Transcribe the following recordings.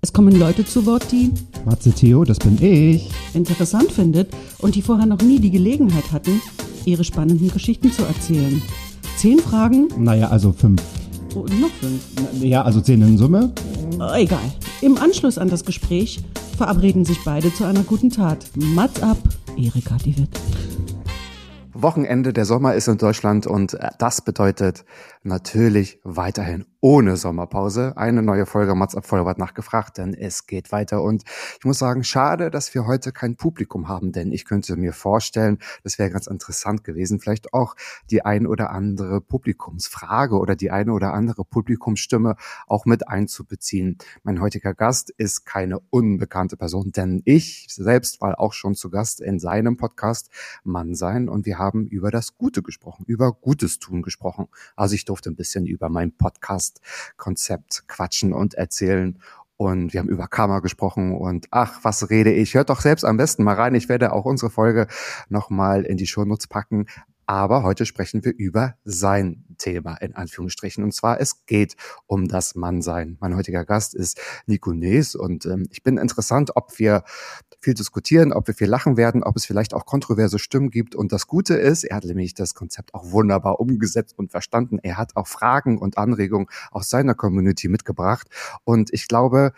Es kommen Leute zu Wort, die Matze Theo, das bin ich. interessant findet und die vorher noch nie die Gelegenheit hatten, ihre spannenden Geschichten zu erzählen. Zehn Fragen Naja, also fünf. und noch fünf. Ja, also zehn in Summe. Äh, Egal. Im Anschluss an das Gespräch verabreden sich beide zu einer guten Tat. Mats ab, Erika die Witt. Wochenende, der Sommer ist in Deutschland und äh, das bedeutet natürlich weiterhin ohne Sommerpause eine neue Folge Mats ab nachgefragt, denn es geht weiter und ich muss sagen, schade, dass wir heute kein Publikum haben, denn ich könnte mir vorstellen, das wäre ganz interessant gewesen, vielleicht auch die ein oder andere Publikumsfrage oder die eine oder andere Publikumsstimme auch mit einzubeziehen. Mein heutiger Gast ist keine unbekannte Person, denn ich selbst war auch schon zu Gast in seinem Podcast Mann sein und wir haben über das Gute gesprochen, über Gutes tun gesprochen. Also ich durfte ein bisschen über mein Podcast-Konzept quatschen und erzählen. Und wir haben über Karma gesprochen und ach, was rede ich? Hört doch selbst am besten mal rein. Ich werde auch unsere Folge nochmal in die Shownotes packen. Aber heute sprechen wir über sein Thema in Anführungsstrichen. Und zwar, es geht um das Mannsein. Mein heutiger Gast ist Nico Nees und ähm, ich bin interessant, ob wir viel diskutieren, ob wir viel lachen werden, ob es vielleicht auch kontroverse Stimmen gibt. Und das Gute ist, er hat nämlich das Konzept auch wunderbar umgesetzt und verstanden. Er hat auch Fragen und Anregungen aus seiner Community mitgebracht. Und ich glaube,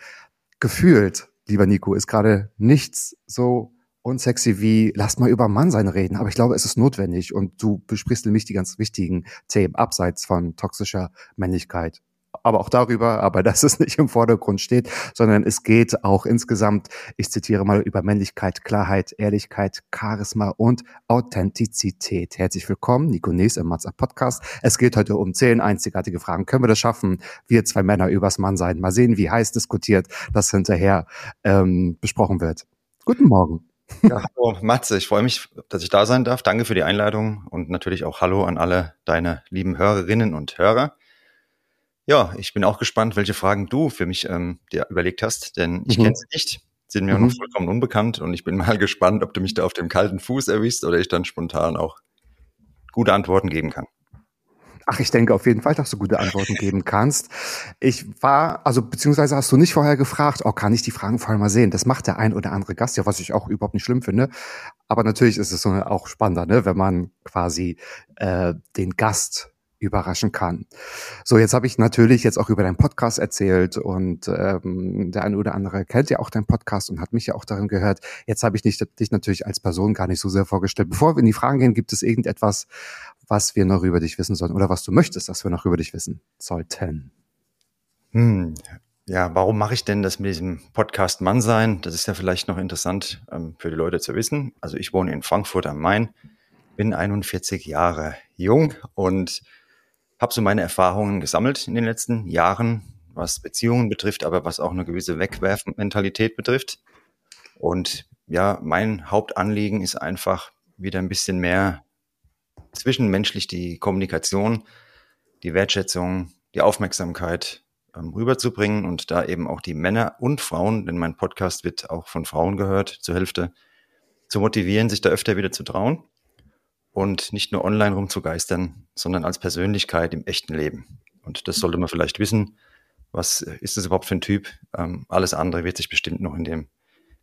gefühlt, lieber Nico, ist gerade nichts so unsexy wie, lass mal über Mannsein reden. Aber ich glaube, es ist notwendig und du besprichst nämlich die ganz wichtigen Themen abseits von toxischer Männlichkeit. Aber auch darüber, aber dass es nicht im Vordergrund steht, sondern es geht auch insgesamt, ich zitiere mal, über Männlichkeit, Klarheit, Ehrlichkeit, Charisma und Authentizität. Herzlich willkommen, Nico Nees im Matza Podcast. Es geht heute um zehn einzigartige Fragen. Können wir das schaffen? Wir zwei Männer übers Mannsein. Mal sehen, wie heiß diskutiert das hinterher ähm, besprochen wird. Guten Morgen. Ja, hallo Matze, ich freue mich, dass ich da sein darf. Danke für die Einladung und natürlich auch Hallo an alle deine lieben Hörerinnen und Hörer. Ja, ich bin auch gespannt, welche Fragen du für mich ähm, dir überlegt hast, denn ich Mhm. kenne sie nicht, sind mir auch Mhm. noch vollkommen unbekannt und ich bin mal gespannt, ob du mich da auf dem kalten Fuß erwischst oder ich dann spontan auch gute Antworten geben kann. Ach, ich denke auf jeden Fall, dass du gute Antworten geben kannst. Ich war, also beziehungsweise hast du nicht vorher gefragt, oh, kann ich die Fragen vorher mal sehen? Das macht der ein oder andere Gast ja, was ich auch überhaupt nicht schlimm finde. Aber natürlich ist es so auch spannender, ne, wenn man quasi äh, den Gast überraschen kann. So, jetzt habe ich natürlich jetzt auch über deinen Podcast erzählt und ähm, der eine oder andere kennt ja auch deinen Podcast und hat mich ja auch darin gehört. Jetzt habe ich dich, dich natürlich als Person gar nicht so sehr vorgestellt. Bevor wir in die Fragen gehen, gibt es irgendetwas, was wir noch über dich wissen sollten oder was du möchtest, dass wir noch über dich wissen sollten? Hm, ja, warum mache ich denn das mit diesem Podcast Mann sein? Das ist ja vielleicht noch interessant ähm, für die Leute zu wissen. Also ich wohne in Frankfurt am Main, bin 41 Jahre jung und habe so meine Erfahrungen gesammelt in den letzten Jahren, was Beziehungen betrifft, aber was auch eine gewisse Wegwerfmentalität betrifft. Und ja, mein Hauptanliegen ist einfach wieder ein bisschen mehr zwischenmenschlich die Kommunikation, die Wertschätzung, die Aufmerksamkeit ähm, rüberzubringen und da eben auch die Männer und Frauen, denn mein Podcast wird auch von Frauen gehört zur Hälfte, zu motivieren, sich da öfter wieder zu trauen und nicht nur online rumzugeistern, sondern als Persönlichkeit im echten Leben. Und das sollte man vielleicht wissen. Was ist das überhaupt für ein Typ? Ähm, alles andere wird sich bestimmt noch in dem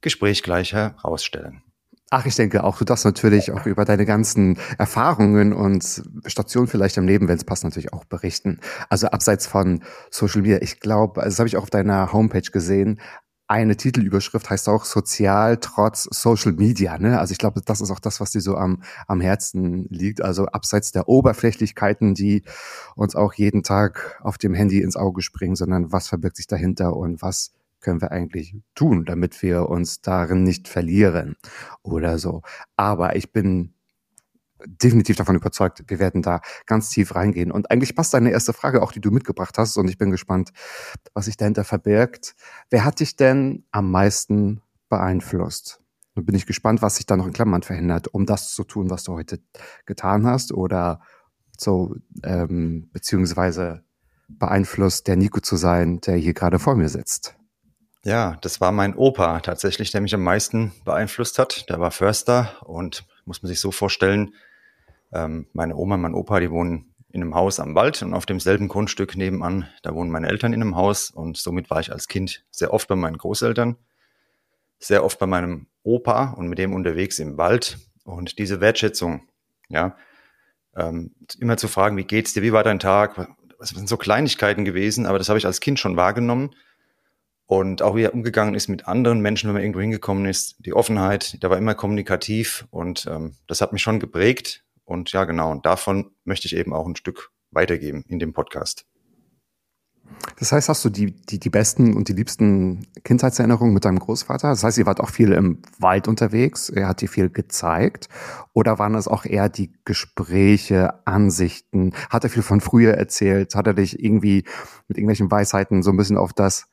Gespräch gleich herausstellen. Ach, ich denke auch, du darfst natürlich auch über deine ganzen Erfahrungen und Stationen vielleicht im Leben, wenn es passt, natürlich auch berichten. Also abseits von Social Media, ich glaube, also das habe ich auch auf deiner Homepage gesehen, eine Titelüberschrift heißt auch Sozial trotz Social Media. Ne? Also ich glaube, das ist auch das, was dir so am, am Herzen liegt. Also abseits der Oberflächlichkeiten, die uns auch jeden Tag auf dem Handy ins Auge springen, sondern was verbirgt sich dahinter und was können wir eigentlich tun, damit wir uns darin nicht verlieren oder so. Aber ich bin definitiv davon überzeugt, wir werden da ganz tief reingehen. Und eigentlich passt deine erste Frage auch, die du mitgebracht hast. Und ich bin gespannt, was sich dahinter verbirgt. Wer hat dich denn am meisten beeinflusst? Nun bin ich gespannt, was sich da noch in Klammern verhindert, um das zu tun, was du heute getan hast oder so, ähm, beziehungsweise beeinflusst, der Nico zu sein, der hier gerade vor mir sitzt. Ja, das war mein Opa tatsächlich, der mich am meisten beeinflusst hat. Der war Förster und muss man sich so vorstellen, ähm, meine Oma und mein Opa, die wohnen in einem Haus am Wald und auf demselben Grundstück nebenan, da wohnen meine Eltern in einem Haus und somit war ich als Kind sehr oft bei meinen Großeltern, sehr oft bei meinem Opa und mit dem unterwegs im Wald. Und diese Wertschätzung, ja, ähm, immer zu fragen, wie geht's dir, wie war dein Tag, das sind so Kleinigkeiten gewesen, aber das habe ich als Kind schon wahrgenommen. Und auch wie er umgegangen ist mit anderen Menschen, wenn man irgendwo hingekommen ist, die Offenheit, der war immer kommunikativ und ähm, das hat mich schon geprägt und ja, genau. Und davon möchte ich eben auch ein Stück weitergeben in dem Podcast. Das heißt, hast du die, die, die besten und die liebsten Kindheitserinnerungen mit deinem Großvater? Das heißt, ihr wart auch viel im Wald unterwegs, er hat dir viel gezeigt. Oder waren das auch eher die Gespräche, Ansichten? Hat er viel von früher erzählt? Hat er dich irgendwie mit irgendwelchen Weisheiten so ein bisschen auf das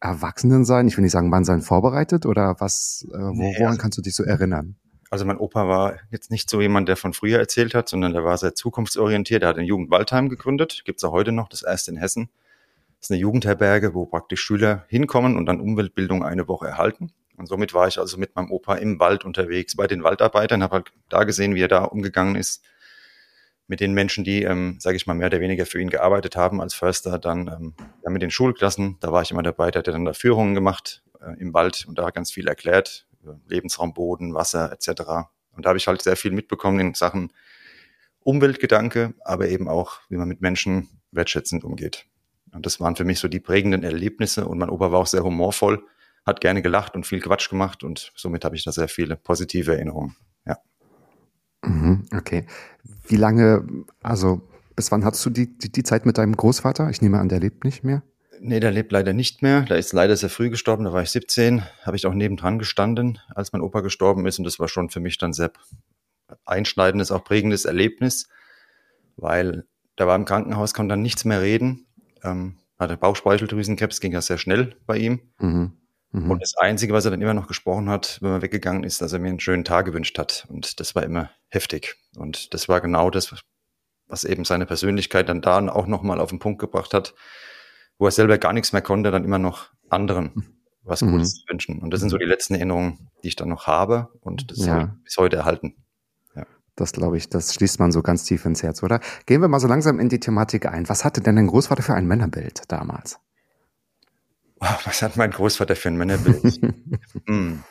Erwachsenensein, ich will nicht sagen Mannsein vorbereitet? Oder was, äh, woran nee, also, kannst du dich so erinnern? Also mein Opa war jetzt nicht so jemand, der von früher erzählt hat, sondern der war sehr zukunftsorientiert. Er hat ein Jugendwaldheim gegründet, gibt es auch heute noch, das erste in Hessen. Das ist eine Jugendherberge, wo praktisch Schüler hinkommen und dann Umweltbildung eine Woche erhalten. Und somit war ich also mit meinem Opa im Wald unterwegs bei den Waldarbeitern, habe halt da gesehen, wie er da umgegangen ist mit den Menschen, die, ähm, sage ich mal, mehr oder weniger für ihn gearbeitet haben als Förster. Dann ähm, ja, mit den Schulklassen, da war ich immer dabei, der hat dann da Führungen gemacht äh, im Wald und da ganz viel erklärt, Lebensraum, Boden, Wasser etc. Und da habe ich halt sehr viel mitbekommen in Sachen Umweltgedanke, aber eben auch, wie man mit Menschen wertschätzend umgeht. Und das waren für mich so die prägenden Erlebnisse. Und mein Opa war auch sehr humorvoll, hat gerne gelacht und viel Quatsch gemacht. Und somit habe ich da sehr viele positive Erinnerungen. Ja. Mhm, okay. Wie lange, also bis wann hattest du die, die, die Zeit mit deinem Großvater? Ich nehme an, der lebt nicht mehr. Nee, der lebt leider nicht mehr. Der ist leider sehr früh gestorben. Da war ich 17. Habe ich auch nebendran gestanden, als mein Opa gestorben ist. Und das war schon für mich dann sehr einschneidendes, auch prägendes Erlebnis, weil da war im Krankenhaus, konnte dann nichts mehr reden. Ähm, hatte Bauchspeicheldrüsenkrebs, ging ja sehr schnell bei ihm. Mhm. Mhm. Und das Einzige, was er dann immer noch gesprochen hat, wenn er weggegangen ist, dass er mir einen schönen Tag gewünscht hat. Und das war immer heftig. Und das war genau das, was eben seine Persönlichkeit dann da auch nochmal auf den Punkt gebracht hat wo er selber gar nichts mehr konnte, dann immer noch anderen was mhm. Gutes mhm. wünschen. Und das sind so die letzten Erinnerungen, die ich dann noch habe und das ja. bis heute erhalten. Ja. Das glaube ich, das schließt man so ganz tief ins Herz, oder? Gehen wir mal so langsam in die Thematik ein. Was hatte denn dein Großvater für ein Männerbild damals? Was hat mein Großvater für ein Männerbild? hm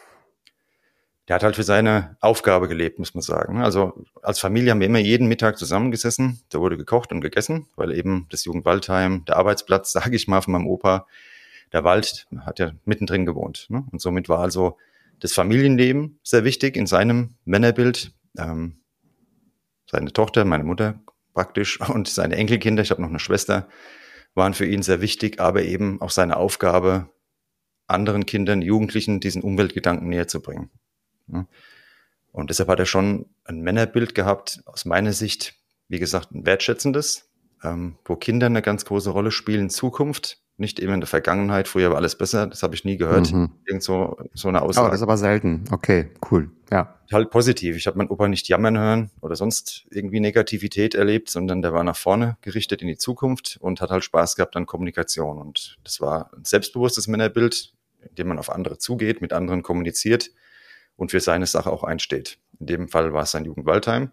der hat halt für seine Aufgabe gelebt, muss man sagen. Also als Familie haben wir immer jeden Mittag zusammengesessen. Da wurde gekocht und gegessen, weil eben das Jugendwaldheim, der Arbeitsplatz, sage ich mal, von meinem Opa, der Wald, hat ja mittendrin gewohnt. Ne? Und somit war also das Familienleben sehr wichtig in seinem Männerbild. Ähm, seine Tochter, meine Mutter praktisch und seine Enkelkinder, ich habe noch eine Schwester, waren für ihn sehr wichtig, aber eben auch seine Aufgabe, anderen Kindern, Jugendlichen diesen Umweltgedanken näher zu bringen. Ne? Und deshalb hat er schon ein Männerbild gehabt, aus meiner Sicht, wie gesagt, ein wertschätzendes, ähm, wo Kinder eine ganz große Rolle spielen in Zukunft, nicht eben in der Vergangenheit, früher war alles besser, das habe ich nie gehört, mhm. irgend so, so eine Aussage. Aber das ist aber selten, okay, cool, ja. Halt positiv, ich habe meinen Opa nicht jammern hören oder sonst irgendwie Negativität erlebt, sondern der war nach vorne gerichtet in die Zukunft und hat halt Spaß gehabt an Kommunikation und das war ein selbstbewusstes Männerbild, in dem man auf andere zugeht, mit anderen kommuniziert, und für seine Sache auch einsteht. In dem Fall war es sein Jugendwaldheim.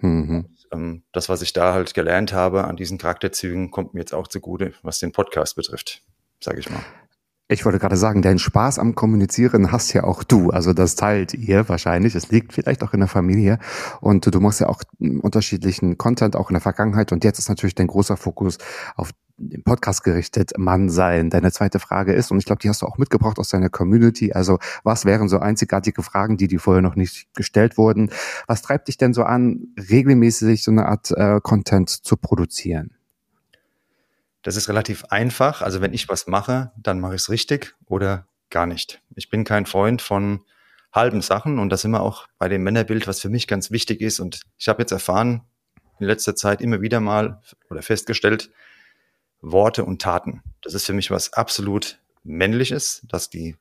Mhm. Ähm, das, was ich da halt gelernt habe an diesen Charakterzügen, kommt mir jetzt auch zugute, was den Podcast betrifft, sage ich mal. Ich wollte gerade sagen, deinen Spaß am Kommunizieren hast ja auch du. Also das teilt ihr wahrscheinlich. Es liegt vielleicht auch in der Familie. Und du machst ja auch unterschiedlichen Content, auch in der Vergangenheit. Und jetzt ist natürlich dein großer Fokus auf den Podcast gerichtet, Mann sein. Deine zweite Frage ist, und ich glaube, die hast du auch mitgebracht aus deiner Community. Also was wären so einzigartige Fragen, die dir vorher noch nicht gestellt wurden? Was treibt dich denn so an, regelmäßig so eine Art äh, Content zu produzieren? Das ist relativ einfach. Also wenn ich was mache, dann mache ich es richtig oder gar nicht. Ich bin kein Freund von halben Sachen und das immer auch bei dem Männerbild, was für mich ganz wichtig ist. Und ich habe jetzt erfahren, in letzter Zeit immer wieder mal oder festgestellt, Worte und Taten. Das ist für mich was absolut Männliches, dass die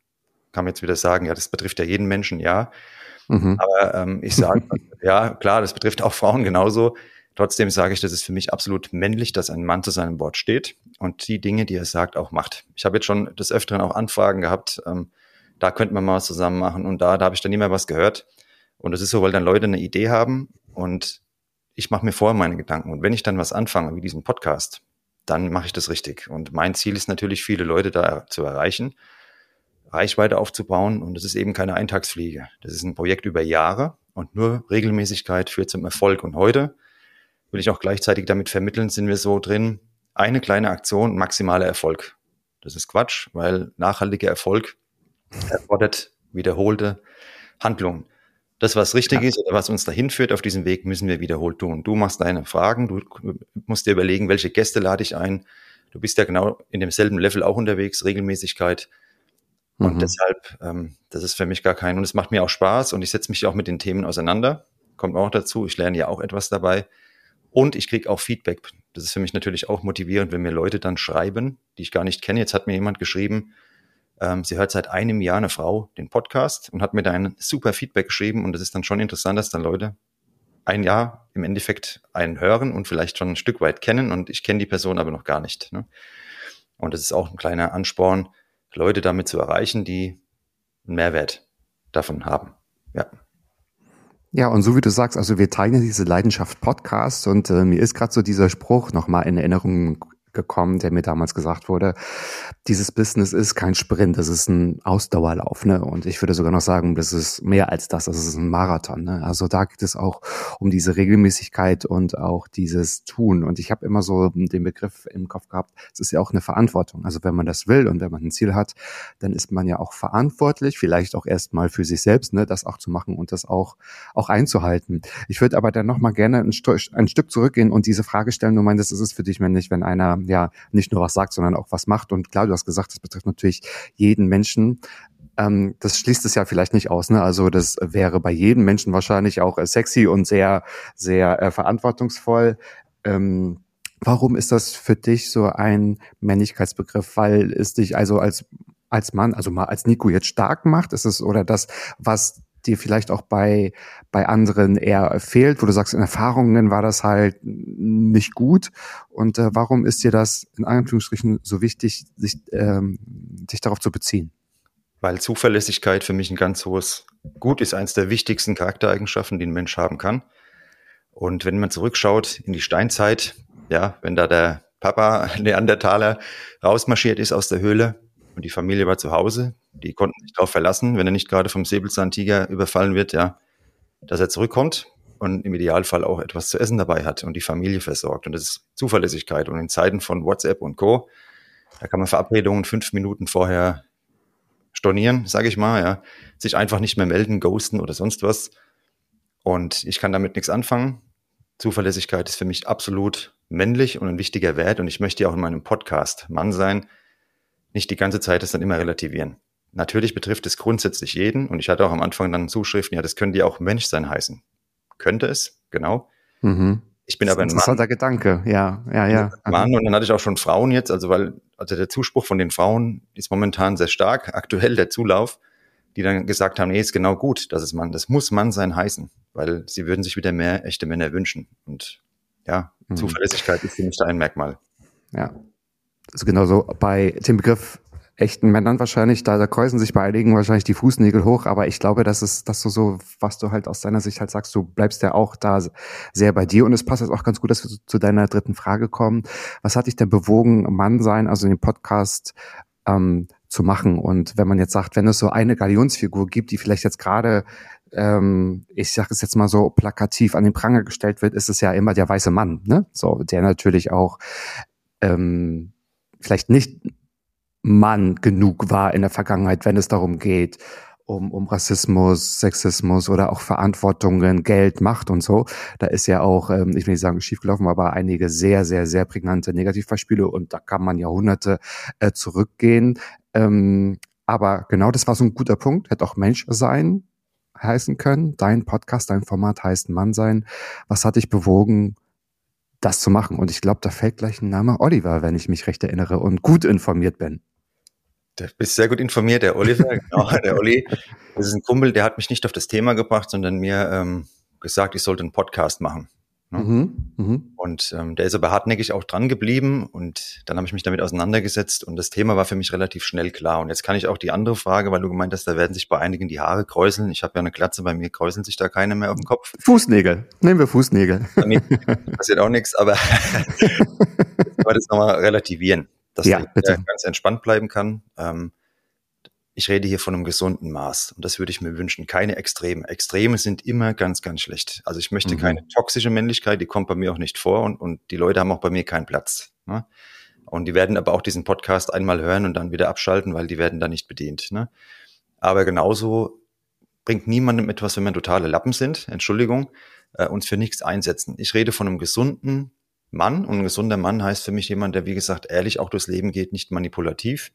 kann man jetzt wieder sagen, ja, das betrifft ja jeden Menschen, ja. Mhm. Aber ähm, ich sage, ja, klar, das betrifft auch Frauen genauso. Trotzdem sage ich, das ist für mich absolut männlich, dass ein Mann zu seinem Wort steht und die Dinge, die er sagt, auch macht. Ich habe jetzt schon des Öfteren auch Anfragen gehabt, ähm, da könnte man mal was zusammen machen und da, da habe ich dann nie mehr was gehört. Und das ist so, weil dann Leute eine Idee haben und ich mache mir vorher meine Gedanken. Und wenn ich dann was anfange, wie diesen Podcast, dann mache ich das richtig. Und mein Ziel ist natürlich, viele Leute da zu erreichen, Reichweite aufzubauen. Und das ist eben keine Eintagsfliege. Das ist ein Projekt über Jahre und nur Regelmäßigkeit führt zum Erfolg. Und heute will ich auch gleichzeitig damit vermitteln, sind wir so drin, eine kleine Aktion, maximaler Erfolg. Das ist Quatsch, weil nachhaltiger Erfolg erfordert wiederholte Handlungen. Das, was richtig ja. ist oder was uns dahin führt auf diesem Weg, müssen wir wiederholt tun. Du machst deine Fragen, du musst dir überlegen, welche Gäste lade ich ein. Du bist ja genau in demselben Level auch unterwegs, Regelmäßigkeit. Und mhm. deshalb, ähm, das ist für mich gar kein, und es macht mir auch Spaß und ich setze mich auch mit den Themen auseinander. Kommt auch dazu, ich lerne ja auch etwas dabei. Und ich kriege auch Feedback. Das ist für mich natürlich auch motivierend, wenn mir Leute dann schreiben, die ich gar nicht kenne. Jetzt hat mir jemand geschrieben, ähm, sie hört seit einem Jahr eine Frau den Podcast und hat mir da ein super Feedback geschrieben. Und das ist dann schon interessant, dass dann Leute ein Jahr im Endeffekt einen hören und vielleicht schon ein Stück weit kennen. Und ich kenne die Person aber noch gar nicht. Ne? Und das ist auch ein kleiner Ansporn, Leute damit zu erreichen, die einen Mehrwert davon haben. Ja. Ja, und so wie du sagst, also wir teilen diese Leidenschaft Podcast und äh, mir ist gerade so dieser Spruch nochmal in Erinnerung gekommen, der mir damals gesagt wurde, dieses Business ist kein Sprint, das ist ein Ausdauerlauf. Ne? Und ich würde sogar noch sagen, das ist mehr als das, das ist ein Marathon. Ne? Also da geht es auch um diese Regelmäßigkeit und auch dieses Tun. Und ich habe immer so den Begriff im Kopf gehabt, es ist ja auch eine Verantwortung. Also wenn man das will und wenn man ein Ziel hat, dann ist man ja auch verantwortlich, vielleicht auch erstmal für sich selbst, ne, das auch zu machen und das auch, auch einzuhalten. Ich würde aber dann nochmal gerne ein, ein, Stück zurückgehen und diese Frage stellen, du meinst, es ist für dich männlich, wenn einer ja nicht nur was sagt, sondern auch was macht. Und klar, du hast gesagt, das betrifft natürlich jeden Menschen. Ähm, das schließt es ja vielleicht nicht aus. Ne? Also das wäre bei jedem Menschen wahrscheinlich auch äh, sexy und sehr, sehr äh, verantwortungsvoll. Ähm, warum ist das für dich so ein Männlichkeitsbegriff? Weil es dich also als als Mann, also mal als Nico jetzt stark macht? Ist es oder das, was dir vielleicht auch bei, bei anderen eher fehlt, wo du sagst, in Erfahrungen war das halt nicht gut. Und äh, warum ist dir das in Anführungsstrichen so wichtig, sich, ähm, sich darauf zu beziehen? Weil Zuverlässigkeit für mich ein ganz hohes Gut ist, eines der wichtigsten Charaktereigenschaften, die ein Mensch haben kann. Und wenn man zurückschaut in die Steinzeit, ja, wenn da der Papa Neandertaler rausmarschiert ist aus der Höhle, und die Familie war zu Hause. Die konnten sich darauf verlassen, wenn er nicht gerade vom Säbelzahntiger überfallen wird, ja, dass er zurückkommt und im Idealfall auch etwas zu essen dabei hat und die Familie versorgt. Und das ist Zuverlässigkeit. Und in Zeiten von WhatsApp und Co., da kann man Verabredungen fünf Minuten vorher stornieren, sage ich mal, ja, sich einfach nicht mehr melden, ghosten oder sonst was. Und ich kann damit nichts anfangen. Zuverlässigkeit ist für mich absolut männlich und ein wichtiger Wert. Und ich möchte ja auch in meinem Podcast Mann sein, nicht die ganze Zeit das dann immer relativieren. Natürlich betrifft es grundsätzlich jeden und ich hatte auch am Anfang dann Zuschriften, ja, das könnte ja auch Menschsein heißen. Könnte es, genau. Mhm. Ich bin aber ein interessanter Mann. Gedanke, ja, ja, ja. Mann und dann hatte ich auch schon Frauen jetzt, also weil, also der Zuspruch von den Frauen ist momentan sehr stark, aktuell der Zulauf, die dann gesagt haben, nee, ist genau gut, das ist Mann, das muss Mann sein heißen, weil sie würden sich wieder mehr echte Männer wünschen und ja, mhm. Zuverlässigkeit ist für mich da ein Merkmal. Ja, also genauso bei dem Begriff echten Männern wahrscheinlich, da, da kreuzen sich bei einigen wahrscheinlich die Fußnägel hoch, aber ich glaube, das ist, dass du so, was du halt aus deiner Sicht halt sagst, du bleibst ja auch da sehr bei dir und es passt jetzt auch ganz gut, dass wir zu deiner dritten Frage kommen. Was hat dich denn bewogen, Mann sein, also den Podcast ähm, zu machen? Und wenn man jetzt sagt, wenn es so eine Galionsfigur gibt, die vielleicht jetzt gerade ähm, ich sage es jetzt mal so plakativ an den Pranger gestellt wird, ist es ja immer der weiße Mann, ne? So, der natürlich auch ähm, vielleicht nicht Mann genug war in der Vergangenheit, wenn es darum geht, um, um Rassismus, Sexismus oder auch Verantwortungen, Geld, Macht und so. Da ist ja auch, ähm, ich will nicht sagen schiefgelaufen, aber einige sehr, sehr, sehr prägnante Negativbeispiele und da kann man Jahrhunderte äh, zurückgehen. Ähm, aber genau das war so ein guter Punkt, hätte auch Mensch sein heißen können. Dein Podcast, dein Format heißt Mann sein. Was hat dich bewogen, das zu machen. Und ich glaube, da fällt gleich ein Name Oliver, wenn ich mich recht erinnere und gut informiert bin. Du bist sehr gut informiert, der Oliver, genau, der Olli. Das ist ein Kumpel, der hat mich nicht auf das Thema gebracht, sondern mir ähm, gesagt, ich sollte einen Podcast machen. Ne? Mhm, mh. Und ähm, der ist aber hartnäckig auch dran geblieben und dann habe ich mich damit auseinandergesetzt und das Thema war für mich relativ schnell klar. Und jetzt kann ich auch die andere Frage, weil du gemeint hast, da werden sich bei einigen die Haare kräuseln. Ich habe ja eine Glatze, bei mir kräuseln sich da keine mehr auf dem Kopf. Fußnägel, nehmen wir Fußnägel. Bei mir passiert auch nichts, aber aber das nochmal relativieren dass ja, der ganz entspannt bleiben kann. Ähm, ich rede hier von einem gesunden Maß und das würde ich mir wünschen. Keine Extreme. Extreme sind immer ganz, ganz schlecht. Also ich möchte mhm. keine toxische Männlichkeit, die kommt bei mir auch nicht vor und, und die Leute haben auch bei mir keinen Platz. Ne? Und die werden aber auch diesen Podcast einmal hören und dann wieder abschalten, weil die werden da nicht bedient. Ne? Aber genauso bringt niemandem etwas, wenn wir totale Lappen sind, Entschuldigung, äh, uns für nichts einsetzen. Ich rede von einem gesunden, Mann. Und ein gesunder Mann heißt für mich jemand, der, wie gesagt, ehrlich auch durchs Leben geht, nicht manipulativ,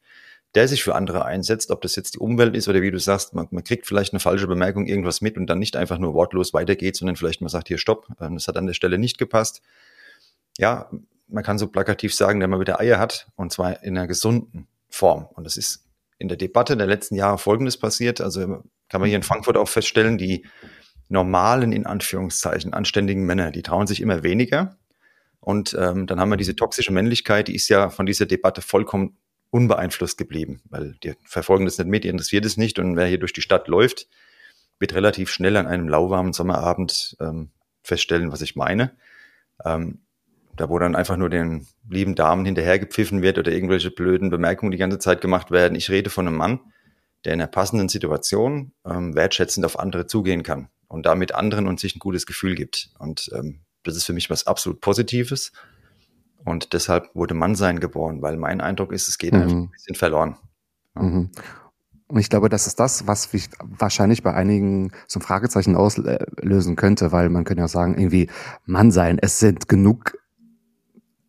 der sich für andere einsetzt, ob das jetzt die Umwelt ist oder wie du sagst, man, man kriegt vielleicht eine falsche Bemerkung, irgendwas mit und dann nicht einfach nur wortlos weitergeht, sondern vielleicht mal sagt, hier stopp, ähm, das hat an der Stelle nicht gepasst. Ja, man kann so plakativ sagen, der mal wieder Eier hat und zwar in einer gesunden Form. Und das ist in der Debatte der letzten Jahre Folgendes passiert. Also kann man hier in Frankfurt auch feststellen, die normalen, in Anführungszeichen, anständigen Männer, die trauen sich immer weniger und ähm, dann haben wir diese toxische Männlichkeit, die ist ja von dieser Debatte vollkommen unbeeinflusst geblieben, weil die verfolgen das nicht mit, die interessiert es nicht. Und wer hier durch die Stadt läuft, wird relativ schnell an einem lauwarmen Sommerabend ähm, feststellen, was ich meine. Ähm, da wo dann einfach nur den lieben Damen hinterhergepfiffen wird oder irgendwelche blöden Bemerkungen die ganze Zeit gemacht werden. Ich rede von einem Mann, der in einer passenden Situation ähm, wertschätzend auf andere zugehen kann und damit anderen und sich ein gutes Gefühl gibt. Und ähm, das ist für mich was absolut Positives. Und deshalb wurde Mannsein geboren, weil mein Eindruck ist, es geht mhm. einfach ein bisschen verloren. Ja. Mhm. Und ich glaube, das ist das, was wahrscheinlich bei einigen so ein Fragezeichen auslösen könnte, weil man könnte ja sagen, irgendwie Mann sein, es sind genug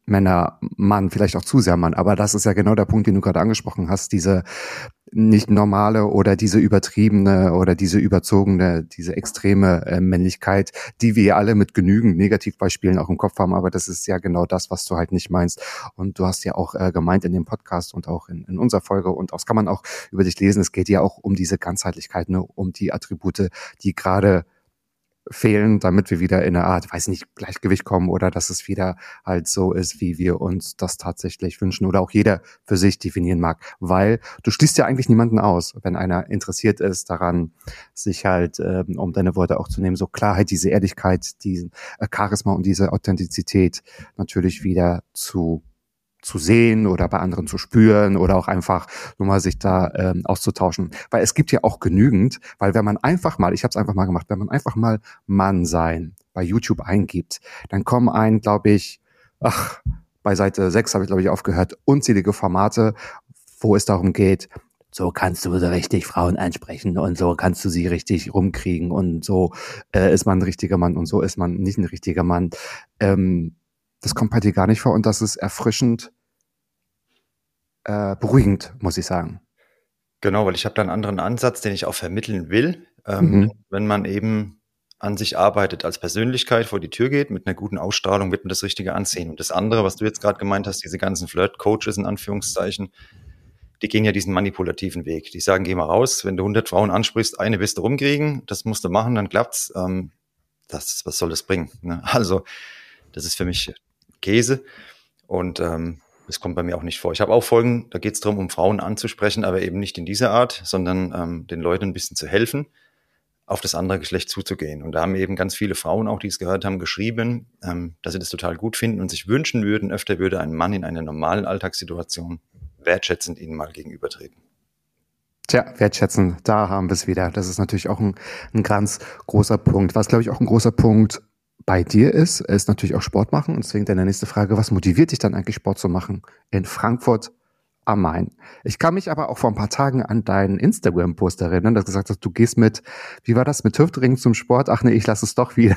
Männer Mann, vielleicht auch zu sehr Mann. Aber das ist ja genau der Punkt, den du gerade angesprochen hast, diese nicht normale oder diese übertriebene oder diese überzogene, diese extreme äh, Männlichkeit, die wir alle mit genügend Negativbeispielen auch im Kopf haben. Aber das ist ja genau das, was du halt nicht meinst. Und du hast ja auch äh, gemeint in dem Podcast und auch in, in unserer Folge und das kann man auch über dich lesen. Es geht ja auch um diese Ganzheitlichkeit, ne, um die Attribute, die gerade fehlen, damit wir wieder in eine Art, weiß nicht, Gleichgewicht kommen oder dass es wieder halt so ist, wie wir uns das tatsächlich wünschen oder auch jeder für sich definieren mag. Weil du schließt ja eigentlich niemanden aus, wenn einer interessiert ist daran, sich halt, ähm, um deine Worte auch zu nehmen, so Klarheit, diese Ehrlichkeit, diesen äh, Charisma und diese Authentizität natürlich wieder zu zu sehen oder bei anderen zu spüren oder auch einfach nur mal sich da ähm, auszutauschen. Weil es gibt ja auch genügend, weil wenn man einfach mal, ich habe es einfach mal gemacht, wenn man einfach mal Mann sein bei YouTube eingibt, dann kommen ein, glaube ich, ach, bei Seite 6 habe ich, glaube ich, aufgehört, unzählige Formate, wo es darum geht, so kannst du so richtig Frauen ansprechen und so kannst du sie richtig rumkriegen und so äh, ist man ein richtiger Mann und so ist man nicht ein richtiger Mann. Ähm, das kommt bei dir gar nicht vor und das ist erfrischend äh, beruhigend, muss ich sagen. Genau, weil ich habe da einen anderen Ansatz, den ich auch vermitteln will. Ähm, mhm. Wenn man eben an sich arbeitet, als Persönlichkeit vor die Tür geht, mit einer guten Ausstrahlung wird man das Richtige anziehen. Und das andere, was du jetzt gerade gemeint hast, diese ganzen Flirt-Coaches in Anführungszeichen, die gehen ja diesen manipulativen Weg. Die sagen, geh mal raus, wenn du 100 Frauen ansprichst, eine wirst du rumkriegen, das musst du machen, dann klappt's. Ähm, das, was soll das bringen? Ne? Also, das ist für mich Käse. Und ähm, das kommt bei mir auch nicht vor. Ich habe auch Folgen, da geht es darum, um Frauen anzusprechen, aber eben nicht in dieser Art, sondern ähm, den Leuten ein bisschen zu helfen, auf das andere Geschlecht zuzugehen. Und da haben eben ganz viele Frauen, auch die es gehört haben, geschrieben, ähm, dass sie das total gut finden und sich wünschen würden, öfter würde ein Mann in einer normalen Alltagssituation wertschätzend ihnen mal gegenübertreten. Tja, wertschätzen, da haben wir es wieder. Das ist natürlich auch ein, ein ganz großer Punkt. Was, glaube ich, auch ein großer Punkt bei dir ist, ist natürlich auch Sport machen. Und deswegen deine nächste Frage, was motiviert dich dann eigentlich Sport zu machen in Frankfurt am Main? Ich kann mich aber auch vor ein paar Tagen an deinen Instagram-Post erinnern, dass du gesagt hast, du gehst mit, wie war das, mit Hüftringen zum Sport? Ach nee, ich lasse es doch wieder.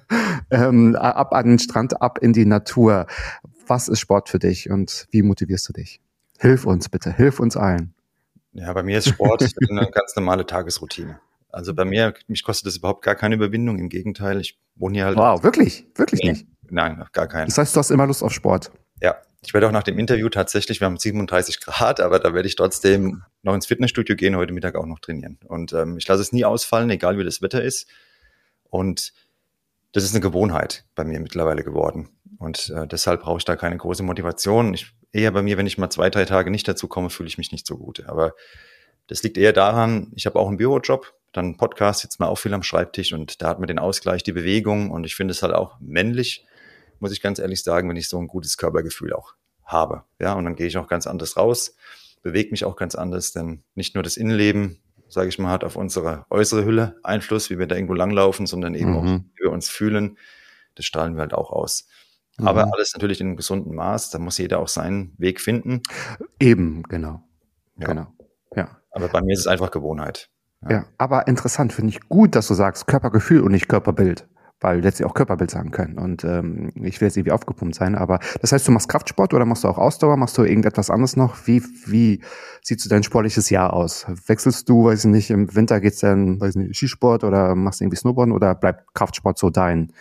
ähm, ab an den Strand, ab in die Natur. Was ist Sport für dich und wie motivierst du dich? Hilf uns bitte, hilf uns allen. Ja, bei mir ist Sport eine ganz normale Tagesroutine. Also bei mir, mich kostet das überhaupt gar keine Überwindung. Im Gegenteil, ich wohne hier halt. Wow, wirklich? Wirklich nee, nicht? Nein, gar keine. Das heißt, du hast immer Lust auf Sport? Ja, ich werde auch nach dem Interview tatsächlich, wir haben 37 Grad, aber da werde ich trotzdem noch ins Fitnessstudio gehen, heute Mittag auch noch trainieren. Und ähm, ich lasse es nie ausfallen, egal wie das Wetter ist. Und das ist eine Gewohnheit bei mir mittlerweile geworden. Und äh, deshalb brauche ich da keine große Motivation. Ich, eher bei mir, wenn ich mal zwei, drei Tage nicht dazu komme, fühle ich mich nicht so gut. Aber das liegt eher daran, ich habe auch einen Bürojob, dann Podcast, sitzt mal auch viel am Schreibtisch und da hat man den Ausgleich, die Bewegung und ich finde es halt auch männlich, muss ich ganz ehrlich sagen, wenn ich so ein gutes Körpergefühl auch habe. Ja, und dann gehe ich auch ganz anders raus, bewege mich auch ganz anders, denn nicht nur das Innenleben, sage ich mal, hat auf unsere äußere Hülle Einfluss, wie wir da irgendwo langlaufen, sondern eben mhm. auch, wie wir uns fühlen. Das strahlen wir halt auch aus. Mhm. Aber alles natürlich in einem gesunden Maß. Da muss jeder auch seinen Weg finden. Eben, genau. Ja. Genau. Ja. Aber bei mir ist es einfach Gewohnheit. Ja, ja aber interessant, finde ich gut, dass du sagst Körpergefühl und nicht Körperbild weil letztlich auch Körperbild sagen können. Und ähm, ich will jetzt irgendwie aufgepumpt sein, aber das heißt, du machst Kraftsport oder machst du auch Ausdauer, machst du irgendetwas anderes noch? Wie, wie sieht so dein sportliches Jahr aus? Wechselst du, weiß ich nicht, im Winter geht's dann, weiß ich nicht, Skisport oder machst du irgendwie Snowboarden oder bleibt Kraftsport so dein,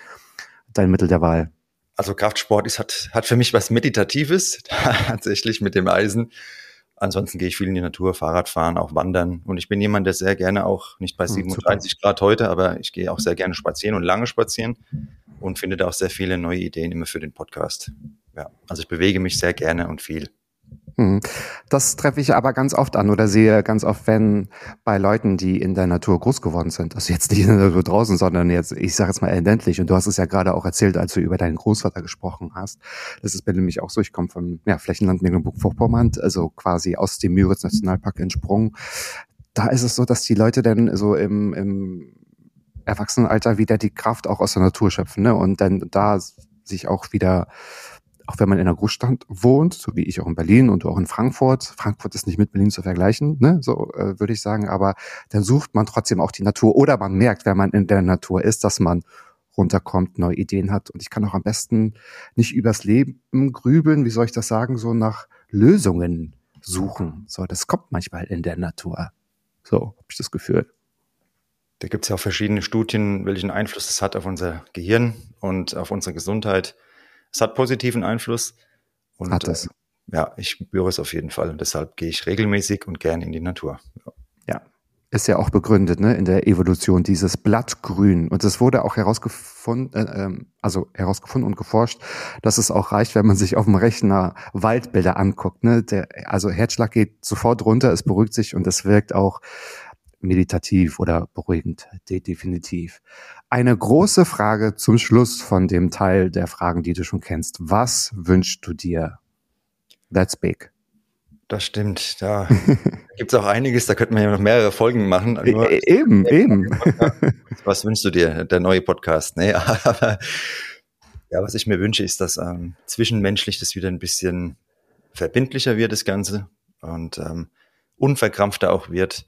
dein Mittel der Wahl? Also Kraftsport ist, hat, hat für mich was Meditatives, tatsächlich mit dem Eisen. Ansonsten gehe ich viel in die Natur, Fahrrad fahren, auch wandern. Und ich bin jemand, der sehr gerne auch, nicht bei 37 Super. Grad heute, aber ich gehe auch sehr gerne spazieren und lange spazieren und finde da auch sehr viele neue Ideen immer für den Podcast. Ja, also ich bewege mich sehr gerne und viel. Mhm. Das treffe ich aber ganz oft an oder sehe ganz oft, wenn bei Leuten, die in der Natur groß geworden sind, also jetzt nicht in der Natur draußen, sondern jetzt, ich sage jetzt mal ländlich, und du hast es ja gerade auch erzählt, als du über deinen Großvater gesprochen hast. Das ist bei nämlich auch so, ich komme vom ja, Flächenland Mecklenburg-Vorpommern, also quasi aus dem Müritz-Nationalpark entsprungen. Da ist es so, dass die Leute dann so im, im Erwachsenenalter wieder die Kraft auch aus der Natur schöpfen ne? und dann da sich auch wieder auch wenn man in einer Großstadt wohnt, so wie ich auch in Berlin und auch in Frankfurt, Frankfurt ist nicht mit Berlin zu vergleichen, ne, so äh, würde ich sagen, aber dann sucht man trotzdem auch die Natur oder man merkt, wenn man in der Natur ist, dass man runterkommt, neue Ideen hat und ich kann auch am besten nicht übers Leben grübeln, wie soll ich das sagen, so nach Lösungen suchen. So, das kommt manchmal in der Natur. So, habe ich das Gefühl. Da gibt es ja auch verschiedene Studien, welchen Einfluss es hat auf unser Gehirn und auf unsere Gesundheit. Es hat positiven Einfluss. Und, hat es. Äh, ja, ich spüre es auf jeden Fall. Und deshalb gehe ich regelmäßig und gern in die Natur. Ja. ja. Ist ja auch begründet, ne, in der Evolution, dieses Blattgrün. Und es wurde auch herausgefunden, äh, ähm, also herausgefunden und geforscht, dass es auch reicht, wenn man sich auf dem Rechner Waldbilder anguckt. Ne? Der, also Herzschlag geht sofort runter, es beruhigt sich und es wirkt auch meditativ oder beruhigend, de definitiv. Eine große Frage zum Schluss von dem Teil der Fragen, die du schon kennst. Was wünschst du dir? That's big. Das stimmt. Da gibt es auch einiges, da könnten wir ja noch mehrere Folgen machen. E Nur, eben, eben. Was wünschst du dir, der neue Podcast? Nee, aber ja, was ich mir wünsche, ist, dass ähm, zwischenmenschlich das wieder ein bisschen verbindlicher wird, das Ganze, und ähm, unverkrampfter auch wird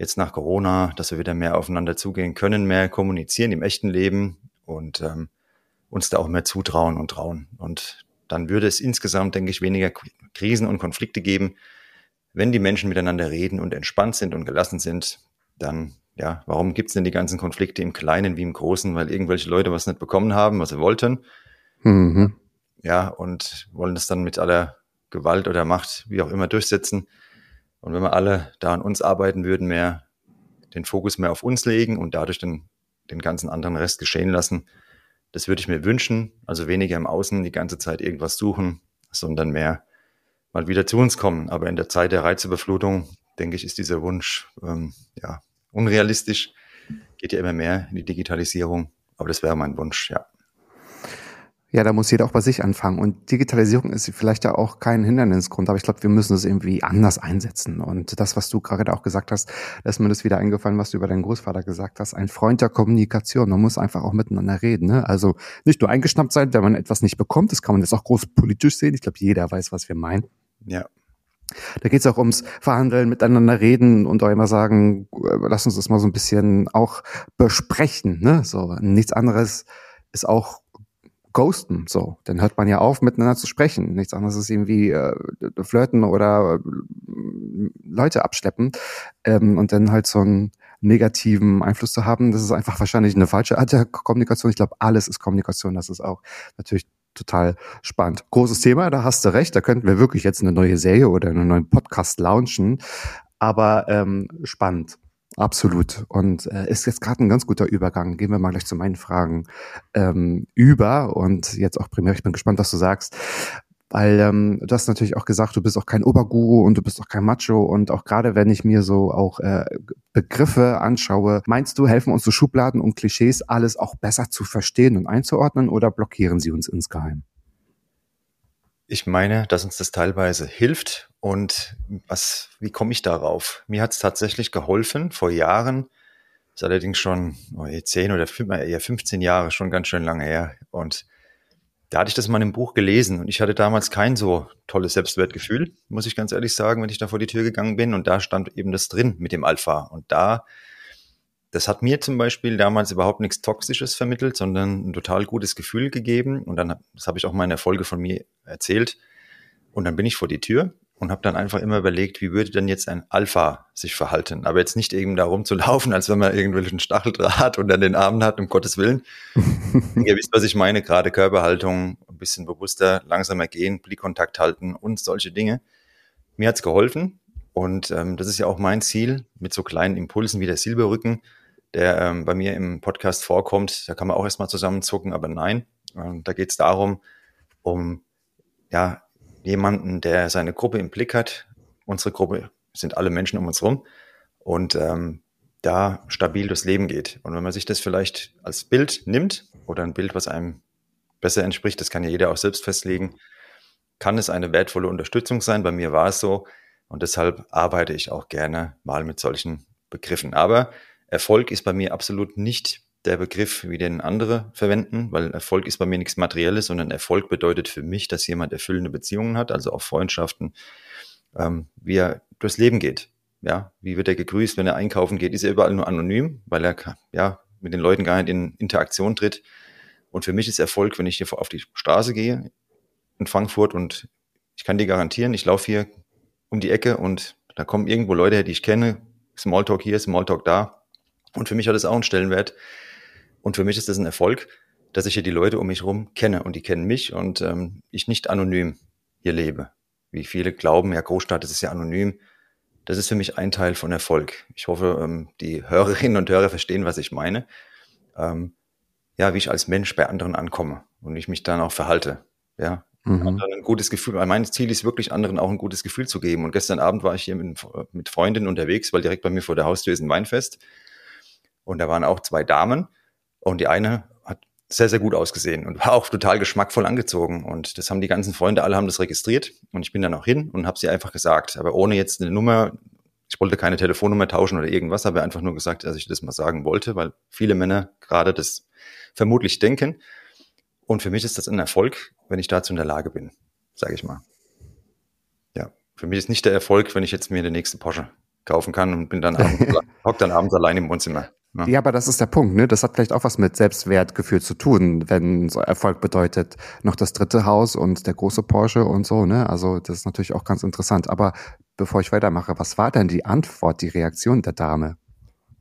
jetzt nach Corona, dass wir wieder mehr aufeinander zugehen können, mehr kommunizieren im echten Leben und ähm, uns da auch mehr zutrauen und trauen. Und dann würde es insgesamt, denke ich, weniger Krisen und Konflikte geben. Wenn die Menschen miteinander reden und entspannt sind und gelassen sind, dann, ja, warum gibt's denn die ganzen Konflikte im Kleinen wie im Großen? Weil irgendwelche Leute was nicht bekommen haben, was sie wollten. Mhm. Ja, und wollen das dann mit aller Gewalt oder Macht, wie auch immer, durchsetzen. Und wenn wir alle da an uns arbeiten würden, mehr den Fokus mehr auf uns legen und dadurch den, den ganzen anderen Rest geschehen lassen, das würde ich mir wünschen. Also weniger im Außen die ganze Zeit irgendwas suchen, sondern mehr mal wieder zu uns kommen. Aber in der Zeit der Reizüberflutung, denke ich, ist dieser Wunsch ähm, ja unrealistisch. Geht ja immer mehr in die Digitalisierung. Aber das wäre mein Wunsch, ja. Ja, da muss jeder auch bei sich anfangen. Und Digitalisierung ist vielleicht ja auch kein Hindernisgrund, aber ich glaube, wir müssen es irgendwie anders einsetzen. Und das, was du gerade auch gesagt hast, da ist mir das wieder eingefallen, was du über deinen Großvater gesagt hast. Ein Freund der Kommunikation. Man muss einfach auch miteinander reden. Ne? Also nicht nur eingeschnappt sein, wenn man etwas nicht bekommt. Das kann man jetzt auch groß politisch sehen. Ich glaube, jeder weiß, was wir meinen. Ja. Da geht es auch ums Verhandeln, miteinander reden und auch immer sagen, äh, lass uns das mal so ein bisschen auch besprechen. Ne? So nichts anderes ist auch ghosten. So, dann hört man ja auf, miteinander zu sprechen. Nichts anderes ist irgendwie äh, flirten oder äh, Leute abschleppen ähm, und dann halt so einen negativen Einfluss zu haben. Das ist einfach wahrscheinlich eine falsche Art der Kommunikation. Ich glaube, alles ist Kommunikation. Das ist auch natürlich total spannend. Großes Thema, da hast du recht, da könnten wir wirklich jetzt eine neue Serie oder einen neuen Podcast launchen, aber ähm, spannend. Absolut. Und äh, ist jetzt gerade ein ganz guter Übergang. Gehen wir mal gleich zu meinen Fragen ähm, über. Und jetzt auch primär, ich bin gespannt, was du sagst. Weil ähm, du hast natürlich auch gesagt, du bist auch kein Oberguru und du bist auch kein Macho. Und auch gerade wenn ich mir so auch äh, Begriffe anschaue, meinst du, helfen uns so Schubladen und Klischees, alles auch besser zu verstehen und einzuordnen oder blockieren sie uns insgeheim? Ich meine, dass uns das teilweise hilft. Und was, wie komme ich darauf? Mir hat es tatsächlich geholfen vor Jahren. Ist allerdings schon oh, 10 oder eher 15 Jahre, schon ganz schön lange her. Und da hatte ich das mal im Buch gelesen und ich hatte damals kein so tolles Selbstwertgefühl, muss ich ganz ehrlich sagen, wenn ich da vor die Tür gegangen bin und da stand eben das drin mit dem Alpha. Und da das hat mir zum Beispiel damals überhaupt nichts Toxisches vermittelt, sondern ein total gutes Gefühl gegeben. Und dann, das habe ich auch mal in der Folge von mir erzählt. Und dann bin ich vor die Tür und habe dann einfach immer überlegt, wie würde denn jetzt ein Alpha sich verhalten? Aber jetzt nicht eben darum zu laufen, als wenn man irgendwelchen Stacheldraht unter den Armen hat, um Gottes Willen. Ihr wisst, was ich meine, gerade Körperhaltung, ein bisschen bewusster, langsamer gehen, Blickkontakt halten und solche Dinge. Mir hat's geholfen und ähm, das ist ja auch mein Ziel, mit so kleinen Impulsen wie der Silberrücken, der ähm, bei mir im Podcast vorkommt. Da kann man auch erstmal zusammenzucken, aber nein. Ähm, da geht es darum, um ja jemanden, der seine Gruppe im Blick hat. Unsere Gruppe sind alle Menschen um uns rum und ähm, da stabil durchs Leben geht. Und wenn man sich das vielleicht als Bild nimmt oder ein Bild, was einem besser entspricht, das kann ja jeder auch selbst festlegen, kann es eine wertvolle Unterstützung sein. Bei mir war es so und deshalb arbeite ich auch gerne mal mit solchen Begriffen. Aber Erfolg ist bei mir absolut nicht der Begriff, wie den andere verwenden, weil Erfolg ist bei mir nichts Materielles, sondern Erfolg bedeutet für mich, dass jemand erfüllende Beziehungen hat, also auch Freundschaften, ähm, wie er durchs Leben geht. Ja, wie wird er gegrüßt, wenn er einkaufen geht? Ist er überall nur anonym, weil er ja mit den Leuten gar nicht in Interaktion tritt. Und für mich ist Erfolg, wenn ich hier auf die Straße gehe in Frankfurt und ich kann dir garantieren, ich laufe hier um die Ecke und da kommen irgendwo Leute her, die ich kenne, Smalltalk hier, Smalltalk da und für mich hat es auch einen Stellenwert. Und für mich ist das ein Erfolg, dass ich hier die Leute um mich herum kenne und die kennen mich und ähm, ich nicht anonym hier lebe. Wie viele glauben, ja, Großstadt, das ist ja anonym. Das ist für mich ein Teil von Erfolg. Ich hoffe, ähm, die Hörerinnen und Hörer verstehen, was ich meine. Ähm, ja, wie ich als Mensch bei anderen ankomme und wie ich mich dann auch verhalte. Ja, mhm. anderen ein gutes Gefühl. Mein Ziel ist wirklich, anderen auch ein gutes Gefühl zu geben. Und gestern Abend war ich hier mit, mit Freundinnen unterwegs, weil direkt bei mir vor der Haustür ist ein Weinfest. Und da waren auch zwei Damen und die eine hat sehr, sehr gut ausgesehen und war auch total geschmackvoll angezogen. Und das haben die ganzen Freunde, alle haben das registriert. Und ich bin dann auch hin und habe sie einfach gesagt, aber ohne jetzt eine Nummer, ich wollte keine Telefonnummer tauschen oder irgendwas, aber einfach nur gesagt, dass ich das mal sagen wollte, weil viele Männer gerade das vermutlich denken. Und für mich ist das ein Erfolg, wenn ich dazu in der Lage bin, sage ich mal. Ja, für mich ist nicht der Erfolg, wenn ich jetzt mir den nächsten Porsche kaufen kann und bin dann abends, hock dann abends allein im Wohnzimmer. Ja. ja, aber das ist der Punkt, ne? Das hat vielleicht auch was mit Selbstwertgefühl zu tun, wenn so Erfolg bedeutet, noch das dritte Haus und der große Porsche und so, ne? Also, das ist natürlich auch ganz interessant. Aber bevor ich weitermache, was war denn die Antwort, die Reaktion der Dame?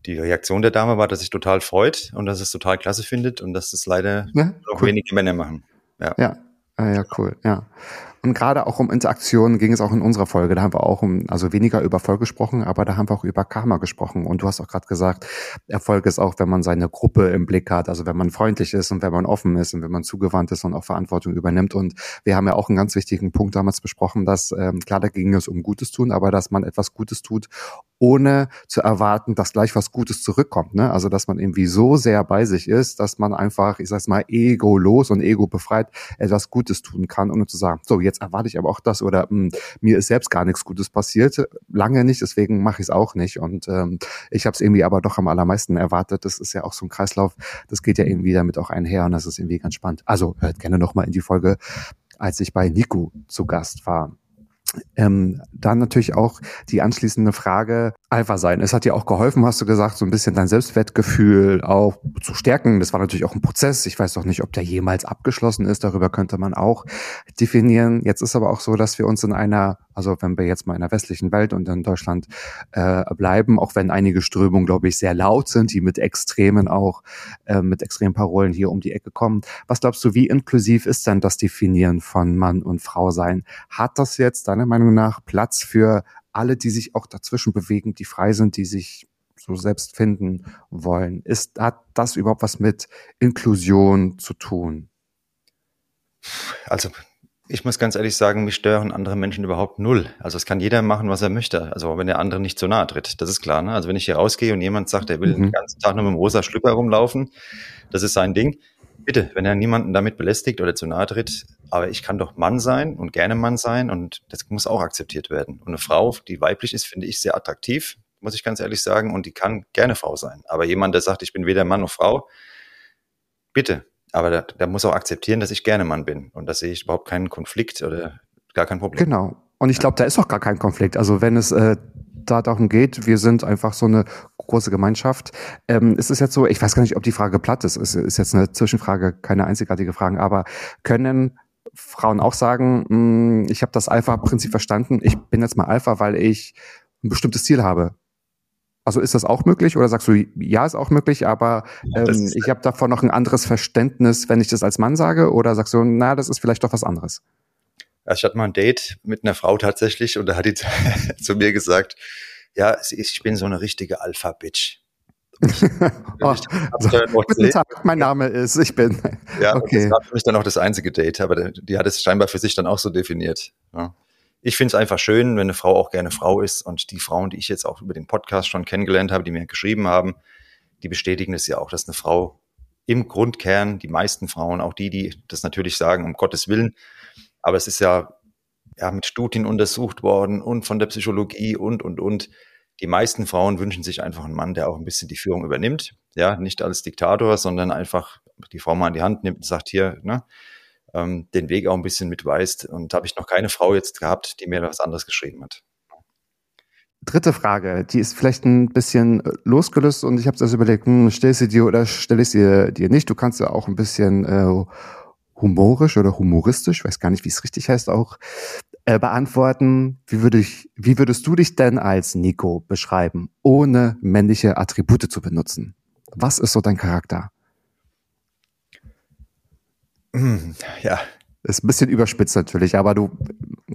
Die Reaktion der Dame war, dass sich total freut und dass es total klasse findet und dass es leider ja, noch cool. wenige Männer machen. Ja. ja, ja, ja, cool, ja. Und gerade auch um Interaktion ging es auch in unserer Folge. Da haben wir auch um, also weniger über Erfolg gesprochen, aber da haben wir auch über Karma gesprochen. Und du hast auch gerade gesagt, Erfolg ist auch, wenn man seine Gruppe im Blick hat, also wenn man freundlich ist und wenn man offen ist und wenn man zugewandt ist und auch Verantwortung übernimmt. Und wir haben ja auch einen ganz wichtigen Punkt damals besprochen, dass ähm, klar, da ging es um Gutes tun, aber dass man etwas Gutes tut, ohne zu erwarten, dass gleich was Gutes zurückkommt. Ne? Also dass man irgendwie so sehr bei sich ist, dass man einfach, ich sag's mal, ego-los und ego-befreit etwas Gutes tun kann, ohne zu sagen, so, jetzt erwarte ich aber auch das oder mh, hm, mir ist selbst gar nichts Gutes passiert, lange nicht, deswegen mache ich es auch nicht. Und ähm, ich habe es irgendwie aber doch am allermeisten erwartet. Das ist ja auch so ein Kreislauf, das geht ja irgendwie damit auch einher und das ist irgendwie ganz spannend. Also hört gerne nochmal in die Folge, als ich bei Nico zu Gast war. Ähm, dann natürlich auch die anschließende Frage, Alpha sein. Es hat dir auch geholfen, hast du gesagt, so ein bisschen dein Selbstwertgefühl auch zu stärken. Das war natürlich auch ein Prozess. Ich weiß auch nicht, ob der jemals abgeschlossen ist. Darüber könnte man auch definieren. Jetzt ist aber auch so, dass wir uns in einer, also wenn wir jetzt mal in der westlichen Welt und in Deutschland äh, bleiben, auch wenn einige Strömungen, glaube ich, sehr laut sind, die mit Extremen auch, äh, mit extremen Parolen hier um die Ecke kommen. Was glaubst du, wie inklusiv ist denn das Definieren von Mann und Frau sein? Hat das jetzt deiner Meinung nach Platz für alle, die sich auch dazwischen bewegen, die frei sind, die sich so selbst finden wollen? Ist, hat das überhaupt was mit Inklusion zu tun? Also ich muss ganz ehrlich sagen, mich stören andere Menschen überhaupt null. Also es kann jeder machen, was er möchte. Also wenn der andere nicht so nahe tritt, das ist klar. Ne? Also wenn ich hier rausgehe und jemand sagt, er will mhm. den ganzen Tag nur mit dem rosa Schlüpper rumlaufen, das ist sein Ding. Bitte, wenn er niemanden damit belästigt oder zu nahe tritt, aber ich kann doch Mann sein und gerne Mann sein und das muss auch akzeptiert werden. Und eine Frau, die weiblich ist, finde ich sehr attraktiv, muss ich ganz ehrlich sagen, und die kann gerne Frau sein. Aber jemand, der sagt, ich bin weder Mann noch Frau, bitte, aber der, der muss auch akzeptieren, dass ich gerne Mann bin. Und da sehe ich überhaupt keinen Konflikt oder gar kein Problem. Genau. Und ich glaube, da ist auch gar kein Konflikt. Also wenn es äh, da darum geht, wir sind einfach so eine große Gemeinschaft. Ähm, ist es jetzt so, ich weiß gar nicht, ob die Frage platt ist, es ist jetzt eine Zwischenfrage, keine einzigartige Frage, aber können Frauen auch sagen, mh, hm, ich habe das Alpha-Prinzip verstanden, ich bin jetzt mal Alpha, weil ich ein bestimmtes Ziel habe. Also ist das auch möglich oder sagst du, ja, ist auch möglich, aber ähm, ich habe davon noch ein anderes Verständnis, wenn ich das als Mann sage oder sagst du, na, das ist vielleicht doch was anderes? Also ich hatte mal ein Date mit einer Frau tatsächlich und da hat die zu mir gesagt, ja, ich bin so eine richtige Alpha-Bitch. oh, guten Tag, mein Name ist, ich bin. Ja, okay. das war für mich dann auch das einzige Date, aber die hat es scheinbar für sich dann auch so definiert. Ja ich finde es einfach schön, wenn eine Frau auch gerne Frau ist. Und die Frauen, die ich jetzt auch über den Podcast schon kennengelernt habe, die mir geschrieben haben, die bestätigen es ja auch, dass eine Frau im Grundkern, die meisten Frauen, auch die, die das natürlich sagen, um Gottes Willen, aber es ist ja, ja mit Studien untersucht worden und von der Psychologie und, und, und. Die meisten Frauen wünschen sich einfach einen Mann, der auch ein bisschen die Führung übernimmt. Ja, nicht als Diktator, sondern einfach die Frau mal an die Hand nimmt und sagt, hier, ne, ähm, den Weg auch ein bisschen mitweist. Und da habe ich noch keine Frau jetzt gehabt, die mir was anderes geschrieben hat. Dritte Frage, die ist vielleicht ein bisschen äh, losgelöst und ich habe das überlegt, hm, stell sie dir oder stell ich sie dir nicht. Du kannst ja auch ein bisschen äh, humorisch oder humoristisch, weiß gar nicht, wie es richtig heißt, auch äh, beantworten. Wie, würde ich, wie würdest du dich denn als Nico beschreiben, ohne männliche Attribute zu benutzen? Was ist so dein Charakter? Ja. Ist ein bisschen überspitzt natürlich, aber du,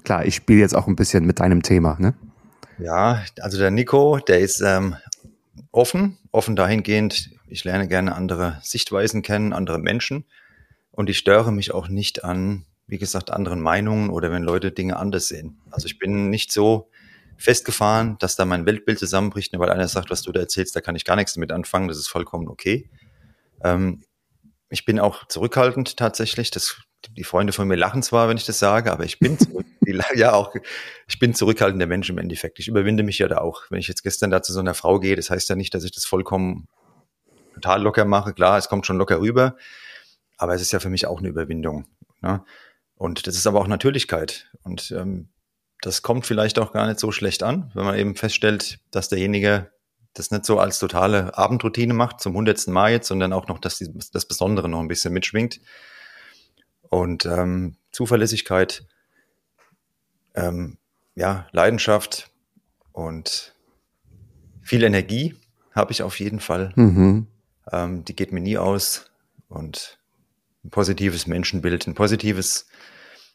klar, ich spiele jetzt auch ein bisschen mit deinem Thema, ne? Ja, also der Nico, der ist ähm, offen, offen dahingehend, ich lerne gerne andere Sichtweisen kennen, andere Menschen und ich störe mich auch nicht an, wie gesagt, anderen Meinungen oder wenn Leute Dinge anders sehen. Also ich bin nicht so festgefahren, dass da mein Weltbild zusammenbricht, nur weil einer sagt, was du da erzählst, da kann ich gar nichts damit anfangen, das ist vollkommen okay. Ähm, ich bin auch zurückhaltend tatsächlich. Das, die Freunde von mir lachen zwar, wenn ich das sage, aber ich bin zurück, ja auch, ich bin zurückhaltender Mensch im Endeffekt. Ich überwinde mich ja da auch. Wenn ich jetzt gestern da zu so einer Frau gehe, das heißt ja nicht, dass ich das vollkommen total locker mache. Klar, es kommt schon locker rüber, aber es ist ja für mich auch eine Überwindung. Ne? Und das ist aber auch Natürlichkeit. Und ähm, das kommt vielleicht auch gar nicht so schlecht an, wenn man eben feststellt, dass derjenige das nicht so als totale Abendroutine macht, zum hundertsten Mal jetzt, sondern auch noch, dass die, das Besondere noch ein bisschen mitschwingt. Und ähm, Zuverlässigkeit, ähm, ja, Leidenschaft und viel Energie habe ich auf jeden Fall. Mhm. Ähm, die geht mir nie aus. Und ein positives Menschenbild, ein positives,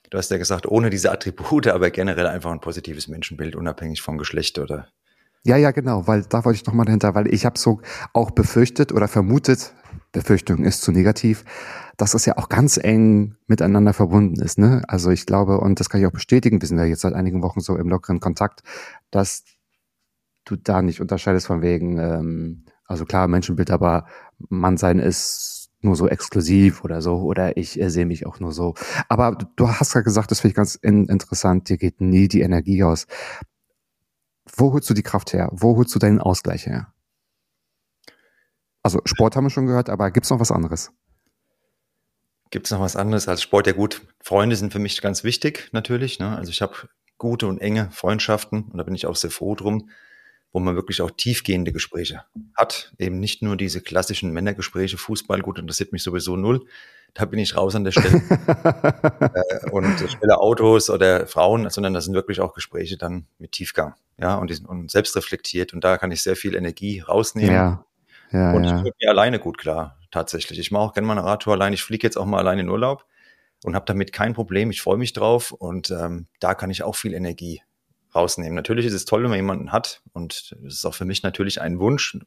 du hast ja gesagt, ohne diese Attribute, aber generell einfach ein positives Menschenbild, unabhängig vom Geschlecht oder ja, ja, genau, weil da wollte ich nochmal dahinter, weil ich habe so auch befürchtet oder vermutet, Befürchtung ist zu negativ, dass es ja auch ganz eng miteinander verbunden ist. Ne? Also ich glaube, und das kann ich auch bestätigen, wir sind ja jetzt seit einigen Wochen so im lockeren Kontakt, dass du da nicht unterscheidest von wegen, ähm, also klar, Menschenbild, aber Mannsein ist nur so exklusiv oder so, oder ich äh, sehe mich auch nur so. Aber du hast ja gesagt, das finde ich ganz in, interessant, dir geht nie die Energie aus. Wo holst du die Kraft her? Wo holst du deinen Ausgleich her? Also Sport haben wir schon gehört, aber gibt es noch was anderes? Gibt es noch was anderes als Sport? Ja gut, Freunde sind für mich ganz wichtig natürlich. Ne? Also ich habe gute und enge Freundschaften und da bin ich auch sehr froh drum, wo man wirklich auch tiefgehende Gespräche hat. Eben nicht nur diese klassischen Männergespräche, Fußball, gut, interessiert mich sowieso null. Da bin ich raus an der Stelle. äh, und schnelle Autos oder Frauen, sondern das sind wirklich auch Gespräche dann mit Tiefgang. Ja, und, die sind, und selbst reflektiert. Und da kann ich sehr viel Energie rausnehmen. Ja. Ja, und ja. ich mir alleine gut klar, tatsächlich. Ich mache auch gerne mal eine Radtour allein. Ich fliege jetzt auch mal allein in Urlaub und habe damit kein Problem. Ich freue mich drauf und ähm, da kann ich auch viel Energie rausnehmen. Natürlich ist es toll, wenn man jemanden hat und es ist auch für mich natürlich ein Wunsch,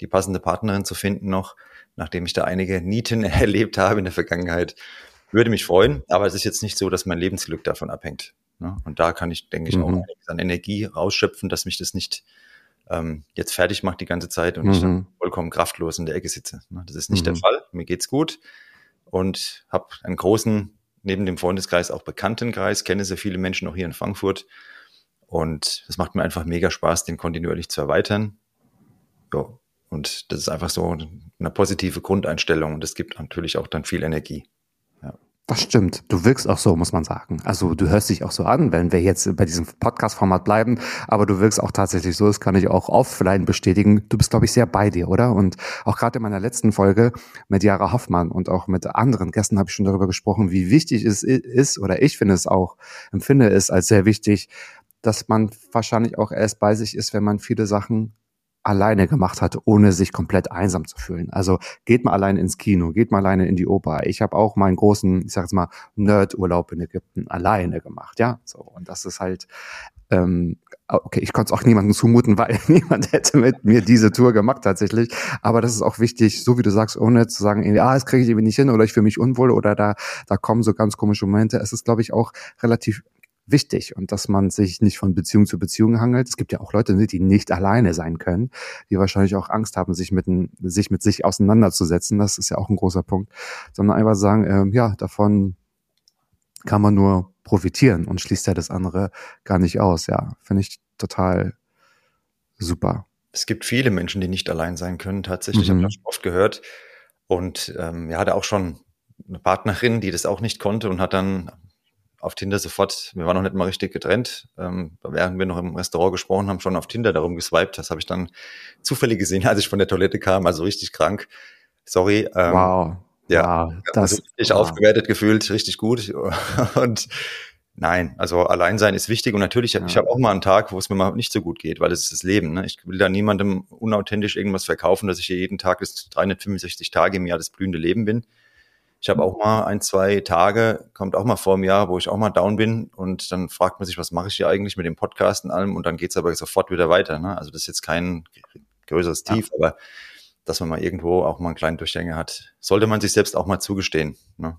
die passende Partnerin zu finden noch, nachdem ich da einige Nieten erlebt habe in der Vergangenheit. Würde mich freuen, aber es ist jetzt nicht so, dass mein Lebensglück davon abhängt. Ne? Und da kann ich, denke ich, auch Mhm. an Energie rausschöpfen, dass mich das nicht ähm, jetzt fertig macht die ganze Zeit und ich dann Mhm. vollkommen kraftlos in der Ecke sitze. Ne? Das ist nicht der Mhm. Fall. Mir geht's gut und habe einen großen, neben dem Freundeskreis auch Bekanntenkreis, kenne sehr viele Menschen auch hier in Frankfurt. Und es macht mir einfach mega Spaß, den kontinuierlich zu erweitern. Ja, und das ist einfach so eine positive Grundeinstellung und das gibt natürlich auch dann viel Energie. Das stimmt. Du wirkst auch so, muss man sagen. Also du hörst dich auch so an, wenn wir jetzt bei diesem Podcast-Format bleiben, aber du wirkst auch tatsächlich so, das kann ich auch offline bestätigen. Du bist, glaube ich, sehr bei dir, oder? Und auch gerade in meiner letzten Folge mit Jara Hoffmann und auch mit anderen Gästen habe ich schon darüber gesprochen, wie wichtig es ist, oder ich finde es auch, empfinde es als sehr wichtig, dass man wahrscheinlich auch erst bei sich ist, wenn man viele Sachen alleine gemacht hat, ohne sich komplett einsam zu fühlen. Also geht mal alleine ins Kino, geht mal alleine in die Oper. Ich habe auch meinen großen, ich sag jetzt mal, Nerd-Urlaub in Ägypten alleine gemacht, ja. So und das ist halt, ähm, okay, ich konnte es auch niemandem zumuten, weil niemand hätte mit mir diese Tour gemacht tatsächlich. Aber das ist auch wichtig, so wie du sagst, ohne zu sagen, ah, das kriege ich irgendwie nicht hin oder ich fühle mich unwohl oder da da kommen so ganz komische Momente. Es ist, glaube ich, auch relativ wichtig und dass man sich nicht von Beziehung zu Beziehung hangelt. Es gibt ja auch Leute, ne, die nicht alleine sein können, die wahrscheinlich auch Angst haben, sich mit, sich mit sich auseinanderzusetzen. Das ist ja auch ein großer Punkt. Sondern einfach sagen, ähm, ja, davon kann man nur profitieren und schließt ja das andere gar nicht aus. Ja, finde ich total super. Es gibt viele Menschen, die nicht allein sein können. Tatsächlich Mhm. habe ich das schon oft gehört. Und ähm, er hatte auch schon eine Partnerin, die das auch nicht konnte und hat dann auf Tinder sofort, wir waren noch nicht mal richtig getrennt, ähm, während wir noch im Restaurant gesprochen haben, schon auf Tinder darum geswiped. Das habe ich dann zufällig gesehen, als ich von der Toilette kam, also richtig krank. Sorry. Ähm, wow. ja, wow. Das also richtig wow. aufgewertet gefühlt, richtig gut. Und nein, also allein sein ist wichtig. Und natürlich, Ja. ich habe auch mal einen Tag, wo es mir mal nicht so gut geht, weil es ist das Leben. Ne? Ich will da niemandem unauthentisch irgendwas verkaufen, dass ich hier jeden Tag das 365 Tage im Jahr das blühende Leben bin. Ich habe auch mal ein, zwei Tage, kommt auch mal vor im Jahr, wo ich auch mal down bin und dann fragt man sich, was mache ich hier eigentlich mit dem Podcast und allem und dann geht's aber sofort wieder weiter. Ne? Also das ist jetzt kein größeres Tief, Ja. aber dass man mal irgendwo auch mal einen kleinen Durchhänger hat, sollte man sich selbst auch mal zugestehen. Ne?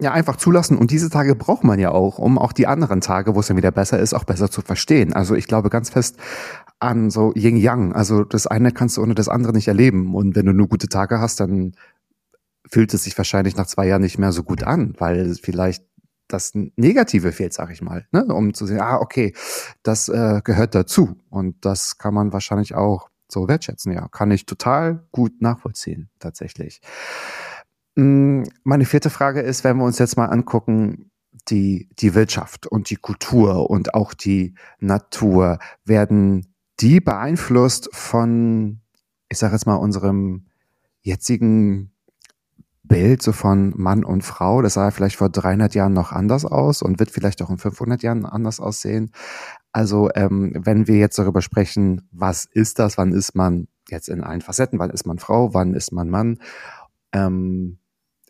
Ja, einfach zulassen. Und diese Tage braucht man ja auch, um auch die anderen Tage, wo es dann wieder besser ist, auch besser zu verstehen. Also ich glaube ganz fest an so Yin-Yang. Also das eine kannst du ohne das andere nicht erleben. Und wenn du nur gute Tage hast, dann fühlt es sich wahrscheinlich nach zwei Jahren nicht mehr so gut an, weil vielleicht das Negative fehlt, sag ich mal, ne? um zu sehen, ah, okay, das äh, gehört dazu. Und das kann man wahrscheinlich auch so wertschätzen. Ja, kann ich total gut nachvollziehen, tatsächlich. Mm, Meine vierte Frage ist, wenn wir uns jetzt mal angucken, die, die Wirtschaft und die Kultur und auch die Natur, werden die beeinflusst von, ich sage jetzt mal, unserem jetzigen Bild so von Mann und Frau? Das sah vielleicht vor 300 Jahren noch anders aus und wird vielleicht auch in 500 Jahren anders aussehen. Also ähm, wenn wir jetzt darüber sprechen, was ist das, wann ist man jetzt in allen Facetten, wann ist man Frau, wann ist man Mann, ähm,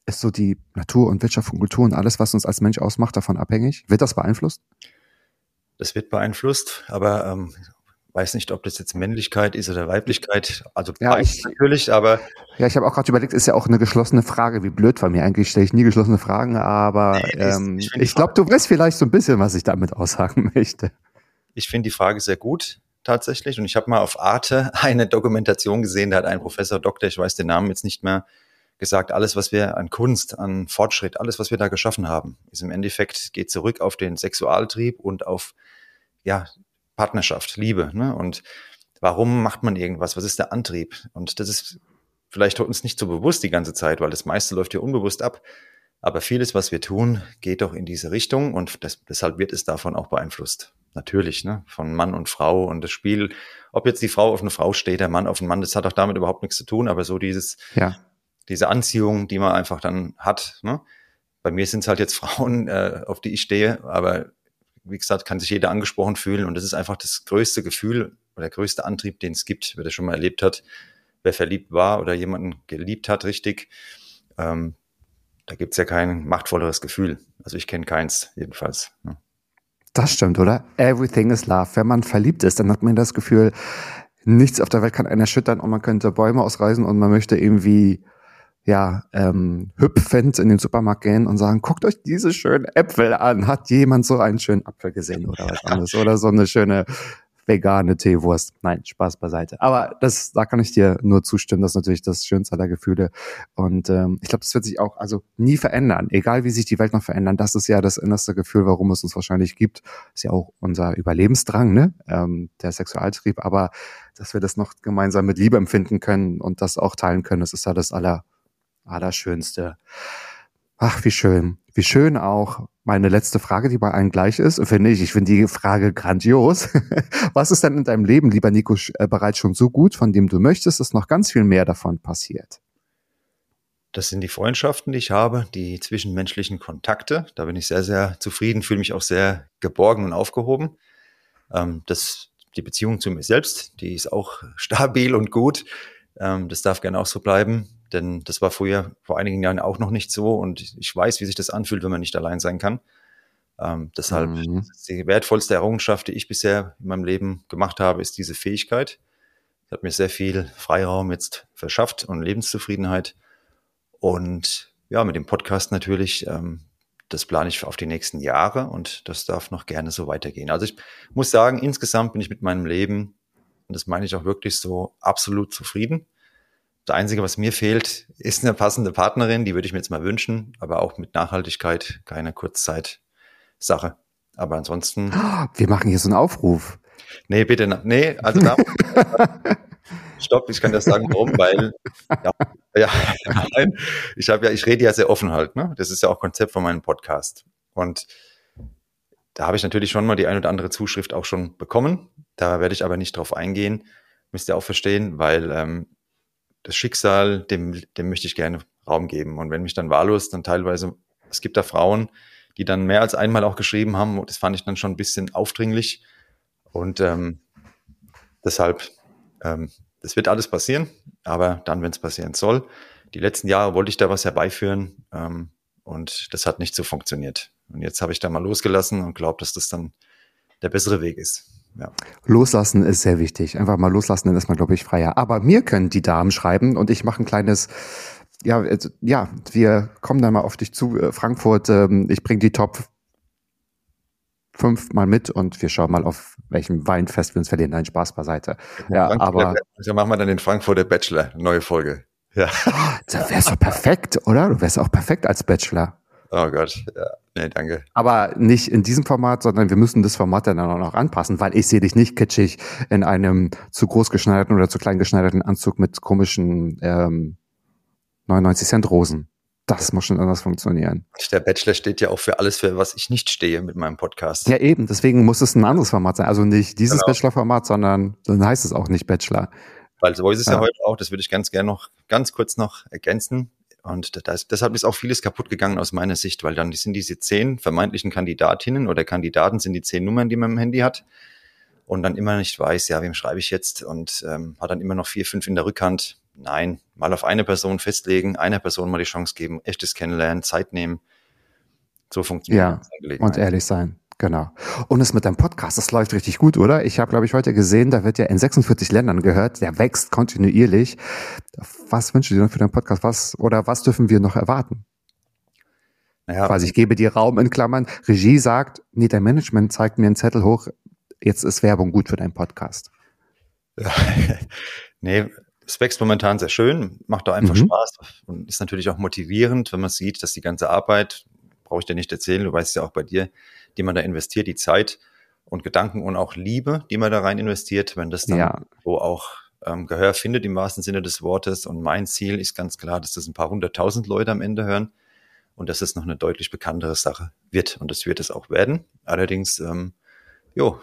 ist so die Natur und Wirtschaft und Kultur und alles, was uns als Mensch ausmacht, davon abhängig? Wird das beeinflusst? Das wird beeinflusst, aber ähm, weiß nicht, ob das jetzt Männlichkeit ist oder Weiblichkeit. Also Ja, ich- natürlich, aber Ja, ich habe auch gerade überlegt, ist ja auch eine geschlossene Frage, wie blöd von mir. Eigentlich stelle ich nie geschlossene Fragen, aber Nee, ähm, ich ich glaube, du weißt vielleicht so ein bisschen, was ich damit aussagen möchte. ich finde die Frage sehr gut tatsächlich. Und ich habe mal auf Arte eine Dokumentation gesehen, da hat ein Professor Doktor, ich weiß den Namen jetzt nicht mehr, gesagt, alles, was wir an Kunst, an Fortschritt, alles, was wir da geschaffen haben, ist im Endeffekt, geht zurück auf den Sexualtrieb und auf ja, Partnerschaft, Liebe. Ne? Und warum macht man irgendwas? Was ist der Antrieb? Und das ist vielleicht uns nicht so bewusst die ganze Zeit, weil das meiste läuft ja unbewusst ab. Aber vieles, was wir tun, geht doch in diese Richtung und das, deshalb wird es davon auch beeinflusst. Natürlich, ne? Von Mann und Frau und das Spiel, ob jetzt die Frau auf eine Frau steht, der Mann auf einen Mann, das hat auch damit überhaupt nichts zu tun, aber so dieses, Ja. diese Anziehung, die man einfach dann hat. Ne? Bei mir sind es halt jetzt Frauen, äh, auf die ich stehe, aber wie gesagt, kann sich jeder angesprochen fühlen und das ist einfach das größte Gefühl oder der größte Antrieb, den es gibt, wer das schon mal erlebt hat, wer verliebt war oder jemanden geliebt hat, richtig. Ähm, da gibt's ja kein machtvolleres Gefühl. Also ich kenne keins, jedenfalls. Ne? Das stimmt, oder? Everything is love. Wenn man verliebt ist, dann hat man das Gefühl, nichts auf der Welt kann einen erschüttern und man könnte Bäume ausreißen und man möchte irgendwie, ja, ähm, hüpfend in den Supermarkt gehen und sagen, guckt euch diese schönen Äpfel an. Hat jemand so einen schönen Apfel gesehen oder was anderes? Oder so eine schöne vegane Teewurst. Nein, Spaß beiseite. Aber das, da kann ich dir nur zustimmen. Das ist natürlich das Schönste aller Gefühle. Und ähm, ich glaube, das wird sich auch also nie verändern. Egal wie sich die Welt noch verändern, das ist ja das innerste Gefühl, warum es uns wahrscheinlich gibt. Ist ja auch unser Überlebensdrang, ne? Ähm, der Sexualtrieb. Aber dass wir das noch gemeinsam mit Liebe empfinden können und das auch teilen können, das ist ja das aller, Allerschönste. Ach, wie schön. Wie schön auch meine letzte Frage, die bei allen gleich ist, finde ich. Ich finde die Frage grandios. Was ist denn in deinem Leben, lieber Nico, äh, bereits schon so gut, von dem du möchtest, dass noch ganz viel mehr davon passiert? Das sind die Freundschaften, die ich habe, die zwischenmenschlichen Kontakte. Da bin ich sehr, sehr zufrieden, fühle mich auch sehr geborgen und aufgehoben. Ähm, das, die Beziehung zu mir selbst, die ist auch stabil und gut. Ähm, das darf gerne auch so bleiben, denn das war früher vor einigen Jahren auch noch nicht so und ich weiß, wie sich das anfühlt, wenn man nicht allein sein kann. Ähm, deshalb Mhm. die wertvollste Errungenschaft, die ich bisher in meinem Leben gemacht habe, ist diese Fähigkeit. Das hat mir sehr viel Freiraum jetzt verschafft und Lebenszufriedenheit. Und ja, mit dem Podcast natürlich, ähm, das plane ich auf die nächsten Jahre und das darf noch gerne so weitergehen. Also ich muss sagen, insgesamt bin ich mit meinem Leben, und das meine ich auch wirklich so, absolut zufrieden. Das Einzige, was mir fehlt, ist eine passende Partnerin, die würde ich mir jetzt mal wünschen, aber auch mit Nachhaltigkeit keine Kurzzeit-Sache. Aber ansonsten, Wir machen hier so einen Aufruf. nee, bitte, nee, also da, stopp, ich kann das sagen, warum, weil, ja, ja nein, ich habe ja, ich rede ja sehr offen halt, ne? Das ist ja auch Konzept von meinem Podcast. Und da habe ich natürlich schon mal die ein oder andere Zuschrift auch schon bekommen. Da werde ich aber nicht drauf eingehen. Müsst ihr auch verstehen, weil ähm, das Schicksal, dem, dem möchte ich gerne Raum geben. Und wenn mich dann wahllos dann teilweise, es gibt da Frauen, die dann mehr als einmal auch geschrieben haben, das fand ich dann schon ein bisschen aufdringlich. Und ähm, deshalb, ähm, das wird alles passieren, aber dann, wenn es passieren soll. Die letzten Jahre wollte ich da was herbeiführen ähm, und das hat nicht so funktioniert. Und jetzt habe ich da mal losgelassen und glaube, dass das dann der bessere Weg ist. Ja. Loslassen ist sehr wichtig. Einfach mal loslassen, dann ist man, glaube ich, freier. Aber mir können die Damen schreiben und ich mache ein kleines, ja, also, ja, wir kommen dann mal auf dich zu, äh, Frankfurt. Ähm, ich bringe die Top fünf mal mit und wir schauen mal, auf welchem Weinfest wir uns verlieren. Nein, Spaß beiseite. Ja, aber Ba- so machen wir dann den Frankfurter Bachelor, neue Folge. Ja. da wär's doch perfekt, oder? Du wärst auch perfekt als Bachelor. Oh Gott, ja. Nee, danke. Aber nicht in diesem Format, sondern wir müssen das Format dann auch noch anpassen, weil ich sehe dich nicht kitschig in einem zu groß geschneiderten oder zu klein geschneiderten Anzug mit komischen ähm, 99 Cent Rosen. Das muss schon anders funktionieren. Der Bachelor steht ja auch für alles, für was ich nicht stehe mit meinem Podcast. Ja, eben. Deswegen muss es ein anderes Format sein. Also nicht dieses Genau. Bachelor-Format, sondern dann heißt es auch nicht Bachelor. Weil so ist es ja. Ja. heute auch, das würde ich ganz gerne noch ganz kurz noch ergänzen. Und da ist, deshalb ist auch vieles kaputt gegangen aus meiner Sicht, weil dann sind diese zehn vermeintlichen Kandidatinnen oder Kandidaten sind die zehn Nummern, die man im Handy hat und dann immer nicht weiß, ja, wem schreibe ich jetzt und ähm, hat dann immer noch vier, fünf in der Rückhand. Nein, mal auf eine Person festlegen, einer Person mal die Chance geben, echtes Kennenlernen, Zeit nehmen. So funktioniert Ja, das. Und ehrlich sein. Genau. Und es mit deinem Podcast, das läuft richtig gut, oder? Ich habe, glaube ich, heute gesehen, da wird ja in 46 Ländern gehört, der wächst kontinuierlich. Was wünschst du dir noch für deinen Podcast? Was oder was dürfen wir noch erwarten? Naja, Quasi, ich gebe dir Raum in Klammern. Regie sagt, nee, dein Management zeigt mir einen Zettel hoch, jetzt ist Werbung gut für deinen Podcast. Ja. nee, es wächst momentan sehr schön, macht doch einfach Mhm. Spaß und ist natürlich auch motivierend, wenn man sieht, dass die ganze Arbeit, brauche ich dir nicht erzählen, du weißt ja auch bei dir, die man da investiert, die Zeit und Gedanken und auch Liebe, die man da rein investiert, wenn das dann Ja. so auch ähm, Gehör findet im wahrsten Sinne des Wortes. Und mein Ziel ist ganz klar, dass das ein paar hunderttausend Leute am Ende hören. und dass es noch eine deutlich bekanntere Sache wird. Und das wird es auch werden. Allerdings, ähm, jo,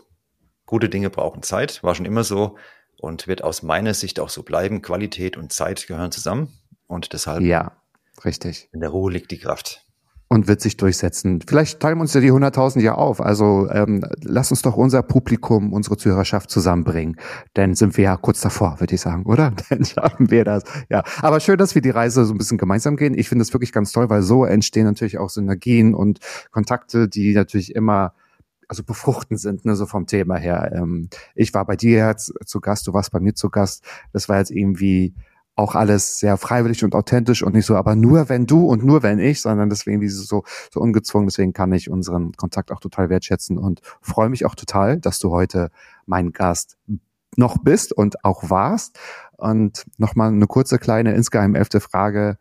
gute Dinge brauchen Zeit, war schon immer so und wird aus meiner Sicht auch so bleiben. Qualität und Zeit gehören zusammen und deshalb Ja, richtig. in der Ruhe liegt die Kraft. Und wird sich durchsetzen. Vielleicht teilen wir uns ja die 100.000 ja auf. Also ähm, lass uns doch unser Publikum, unsere Zuhörerschaft zusammenbringen. Dann sind wir ja kurz davor, würde ich sagen, oder? Dann schaffen wir das. Ja, aber schön, dass wir die Reise so ein bisschen gemeinsam gehen. Ich finde es wirklich ganz toll, weil so entstehen natürlich auch Synergien und Kontakte, die natürlich immer also befruchten sind, ne, so vom Thema her. Ähm, ich war bei dir jetzt zu Gast, du warst bei mir zu Gast. Das war jetzt irgendwie auch alles sehr freiwillig und authentisch und nicht so, aber nur wenn du und nur wenn ich, sondern deswegen wie so, so ungezwungen. Deswegen kann ich unseren Kontakt auch total wertschätzen und freue mich auch total, dass du heute mein Gast noch bist und auch warst. Und nochmal eine kurze kleine insgeheim elfte Frage.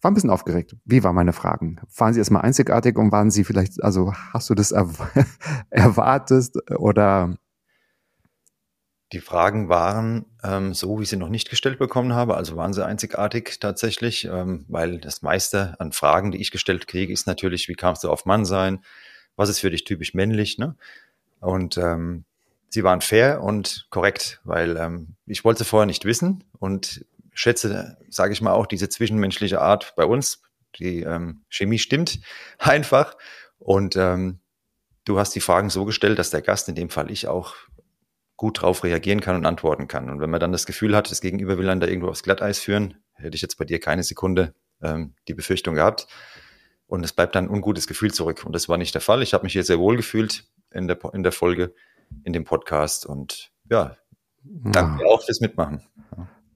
War ein bisschen aufgeregt. Wie waren meine Fragen? Waren sie erstmal einzigartig und waren sie vielleicht, also hast du das er erwartet oder Die Fragen waren ähm, so, wie ich sie noch nicht gestellt bekommen habe, also waren sie einzigartig tatsächlich, ähm, weil das meiste an Fragen, die ich gestellt kriege, ist natürlich, wie kamst du auf Mannsein? Was ist für dich typisch männlich? Ne? Und ähm, sie waren fair und korrekt, weil ähm, ich wollte sie vorher nicht wissen und schätze, sage ich mal, auch diese zwischenmenschliche Art bei uns. Die ähm, Chemie stimmt einfach. Und ähm, du hast die Fragen so gestellt, dass der Gast, in dem Fall ich, auch gut drauf reagieren kann und antworten kann. Und wenn man dann das Gefühl hat, das Gegenüber will einen da irgendwo aufs Glatteis führen, hätte ich jetzt bei dir keine Sekunde ähm, die Befürchtung gehabt. Und es bleibt dann ein ungutes Gefühl zurück. Und das war nicht der Fall. Ich habe mich hier sehr wohl gefühlt in der, in der Folge, in dem Podcast. Und ja, danke Ah. auch fürs Mitmachen.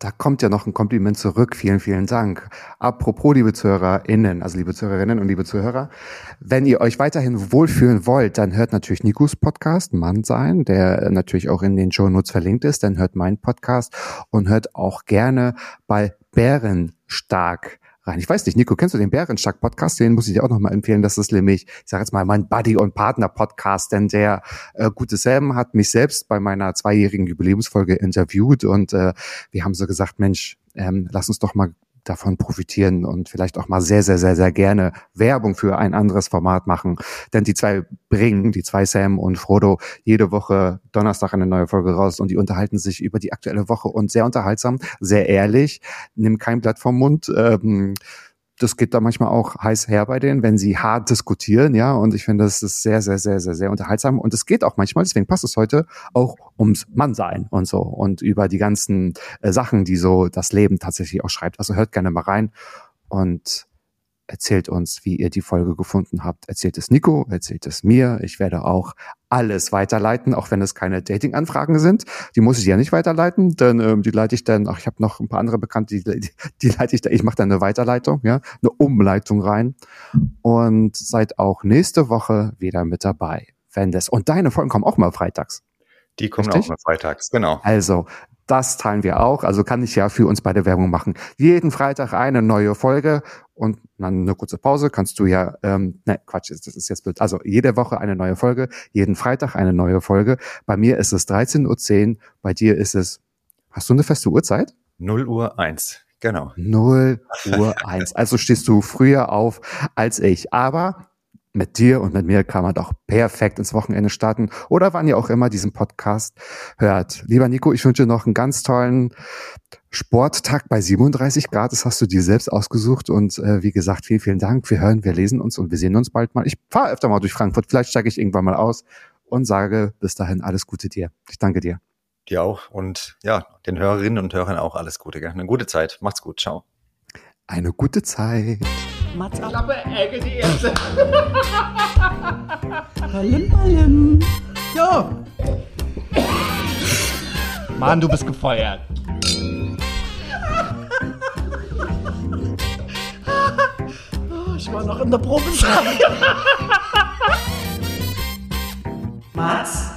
Da kommt ja noch ein Kompliment zurück. Vielen, vielen Dank. Apropos, liebe ZuhörerInnen, also liebe Zuhörerinnen und liebe Zuhörer, wenn ihr euch weiterhin wohlfühlen wollt, dann hört natürlich Nikos Podcast, Mann sein, der natürlich auch in den Show Notes verlinkt ist. Dann hört meinen Podcast und hört auch gerne bei Bärenstark rein. Ich weiß nicht, Nico, kennst du den Bärenstark Podcast? Den muss ich dir auch nochmal empfehlen. Das ist nämlich, ich sage jetzt mal, mein Buddy- und Partner-Podcast, denn der äh, gute Sam hat mich selbst bei meiner zweijährigen Jubiläumsfolge interviewt und äh, wir haben so gesagt, Mensch, ähm, lass uns doch mal davon profitieren und vielleicht auch mal sehr, sehr, sehr, sehr gerne Werbung für ein anderes Format machen. Denn die zwei bringen, die zwei Sam und Frodo, jede Woche Donnerstag eine neue Folge raus und die unterhalten sich über die aktuelle Woche und sehr unterhaltsam, sehr ehrlich, nimm kein Blatt vom Mund. Ähm, das geht da manchmal auch heiß her bei denen, wenn sie hart diskutieren, ja. Und ich finde, das ist sehr, sehr, sehr, sehr, sehr unterhaltsam. Und es geht auch manchmal, deswegen passt es heute, auch ums Mannsein und so und über die ganzen äh, Sachen, die so das Leben tatsächlich auch schreibt. Also hört gerne mal rein und erzählt uns, wie ihr die Folge gefunden habt. Erzählt es Nico, erzählt es mir. Ich werde auch alles weiterleiten, auch wenn es keine Dating-Anfragen sind. Die muss ich ja nicht weiterleiten, denn ähm, die leite ich dann, ach, ich habe noch ein paar andere Bekannte, die, die, die leite ich da, ich mache dann eine Weiterleitung, ja, eine Umleitung rein und seid auch nächste Woche wieder mit dabei, wenn das, und deine Folgen kommen auch mal freitags. Die kommen Richtig? auch mal freitags, genau. Also, das teilen wir auch. Also kann ich ja für uns beide Werbung machen. Jeden Freitag eine neue Folge und dann eine kurze Pause. Kannst du ja, ähm, ne, Quatsch, das ist jetzt blöd. Also jede Woche eine neue Folge, jeden Freitag eine neue Folge. Bei mir ist es 13.10 Uhr, bei dir ist es, hast du eine feste Uhrzeit? 0 Uhr 1, genau. 0 Uhr 1. Also stehst du früher auf als ich. Aber mit dir und mit mir kann man doch perfekt ins Wochenende starten oder wann ihr auch immer diesen Podcast hört. Lieber Nico, ich wünsche dir noch einen ganz tollen Sporttag bei 37 Grad. Das hast du dir selbst ausgesucht und äh, wie gesagt, vielen, vielen Dank. Wir hören, wir lesen uns und wir sehen uns bald mal. Ich fahre öfter mal durch Frankfurt. Vielleicht steige ich irgendwann mal aus und sage bis dahin alles Gute dir. Ich danke dir. Dir auch und ja, den Hörerinnen und Hörern auch alles Gute. Gell? Eine gute Zeit. Macht's gut. Ciao. Eine gute Zeit. Mats ab. Klappe, Ecke, die erste. Ballim, ballim. Jo. Mann, du bist gefeuert. Ich war noch in der Probezeit. Mats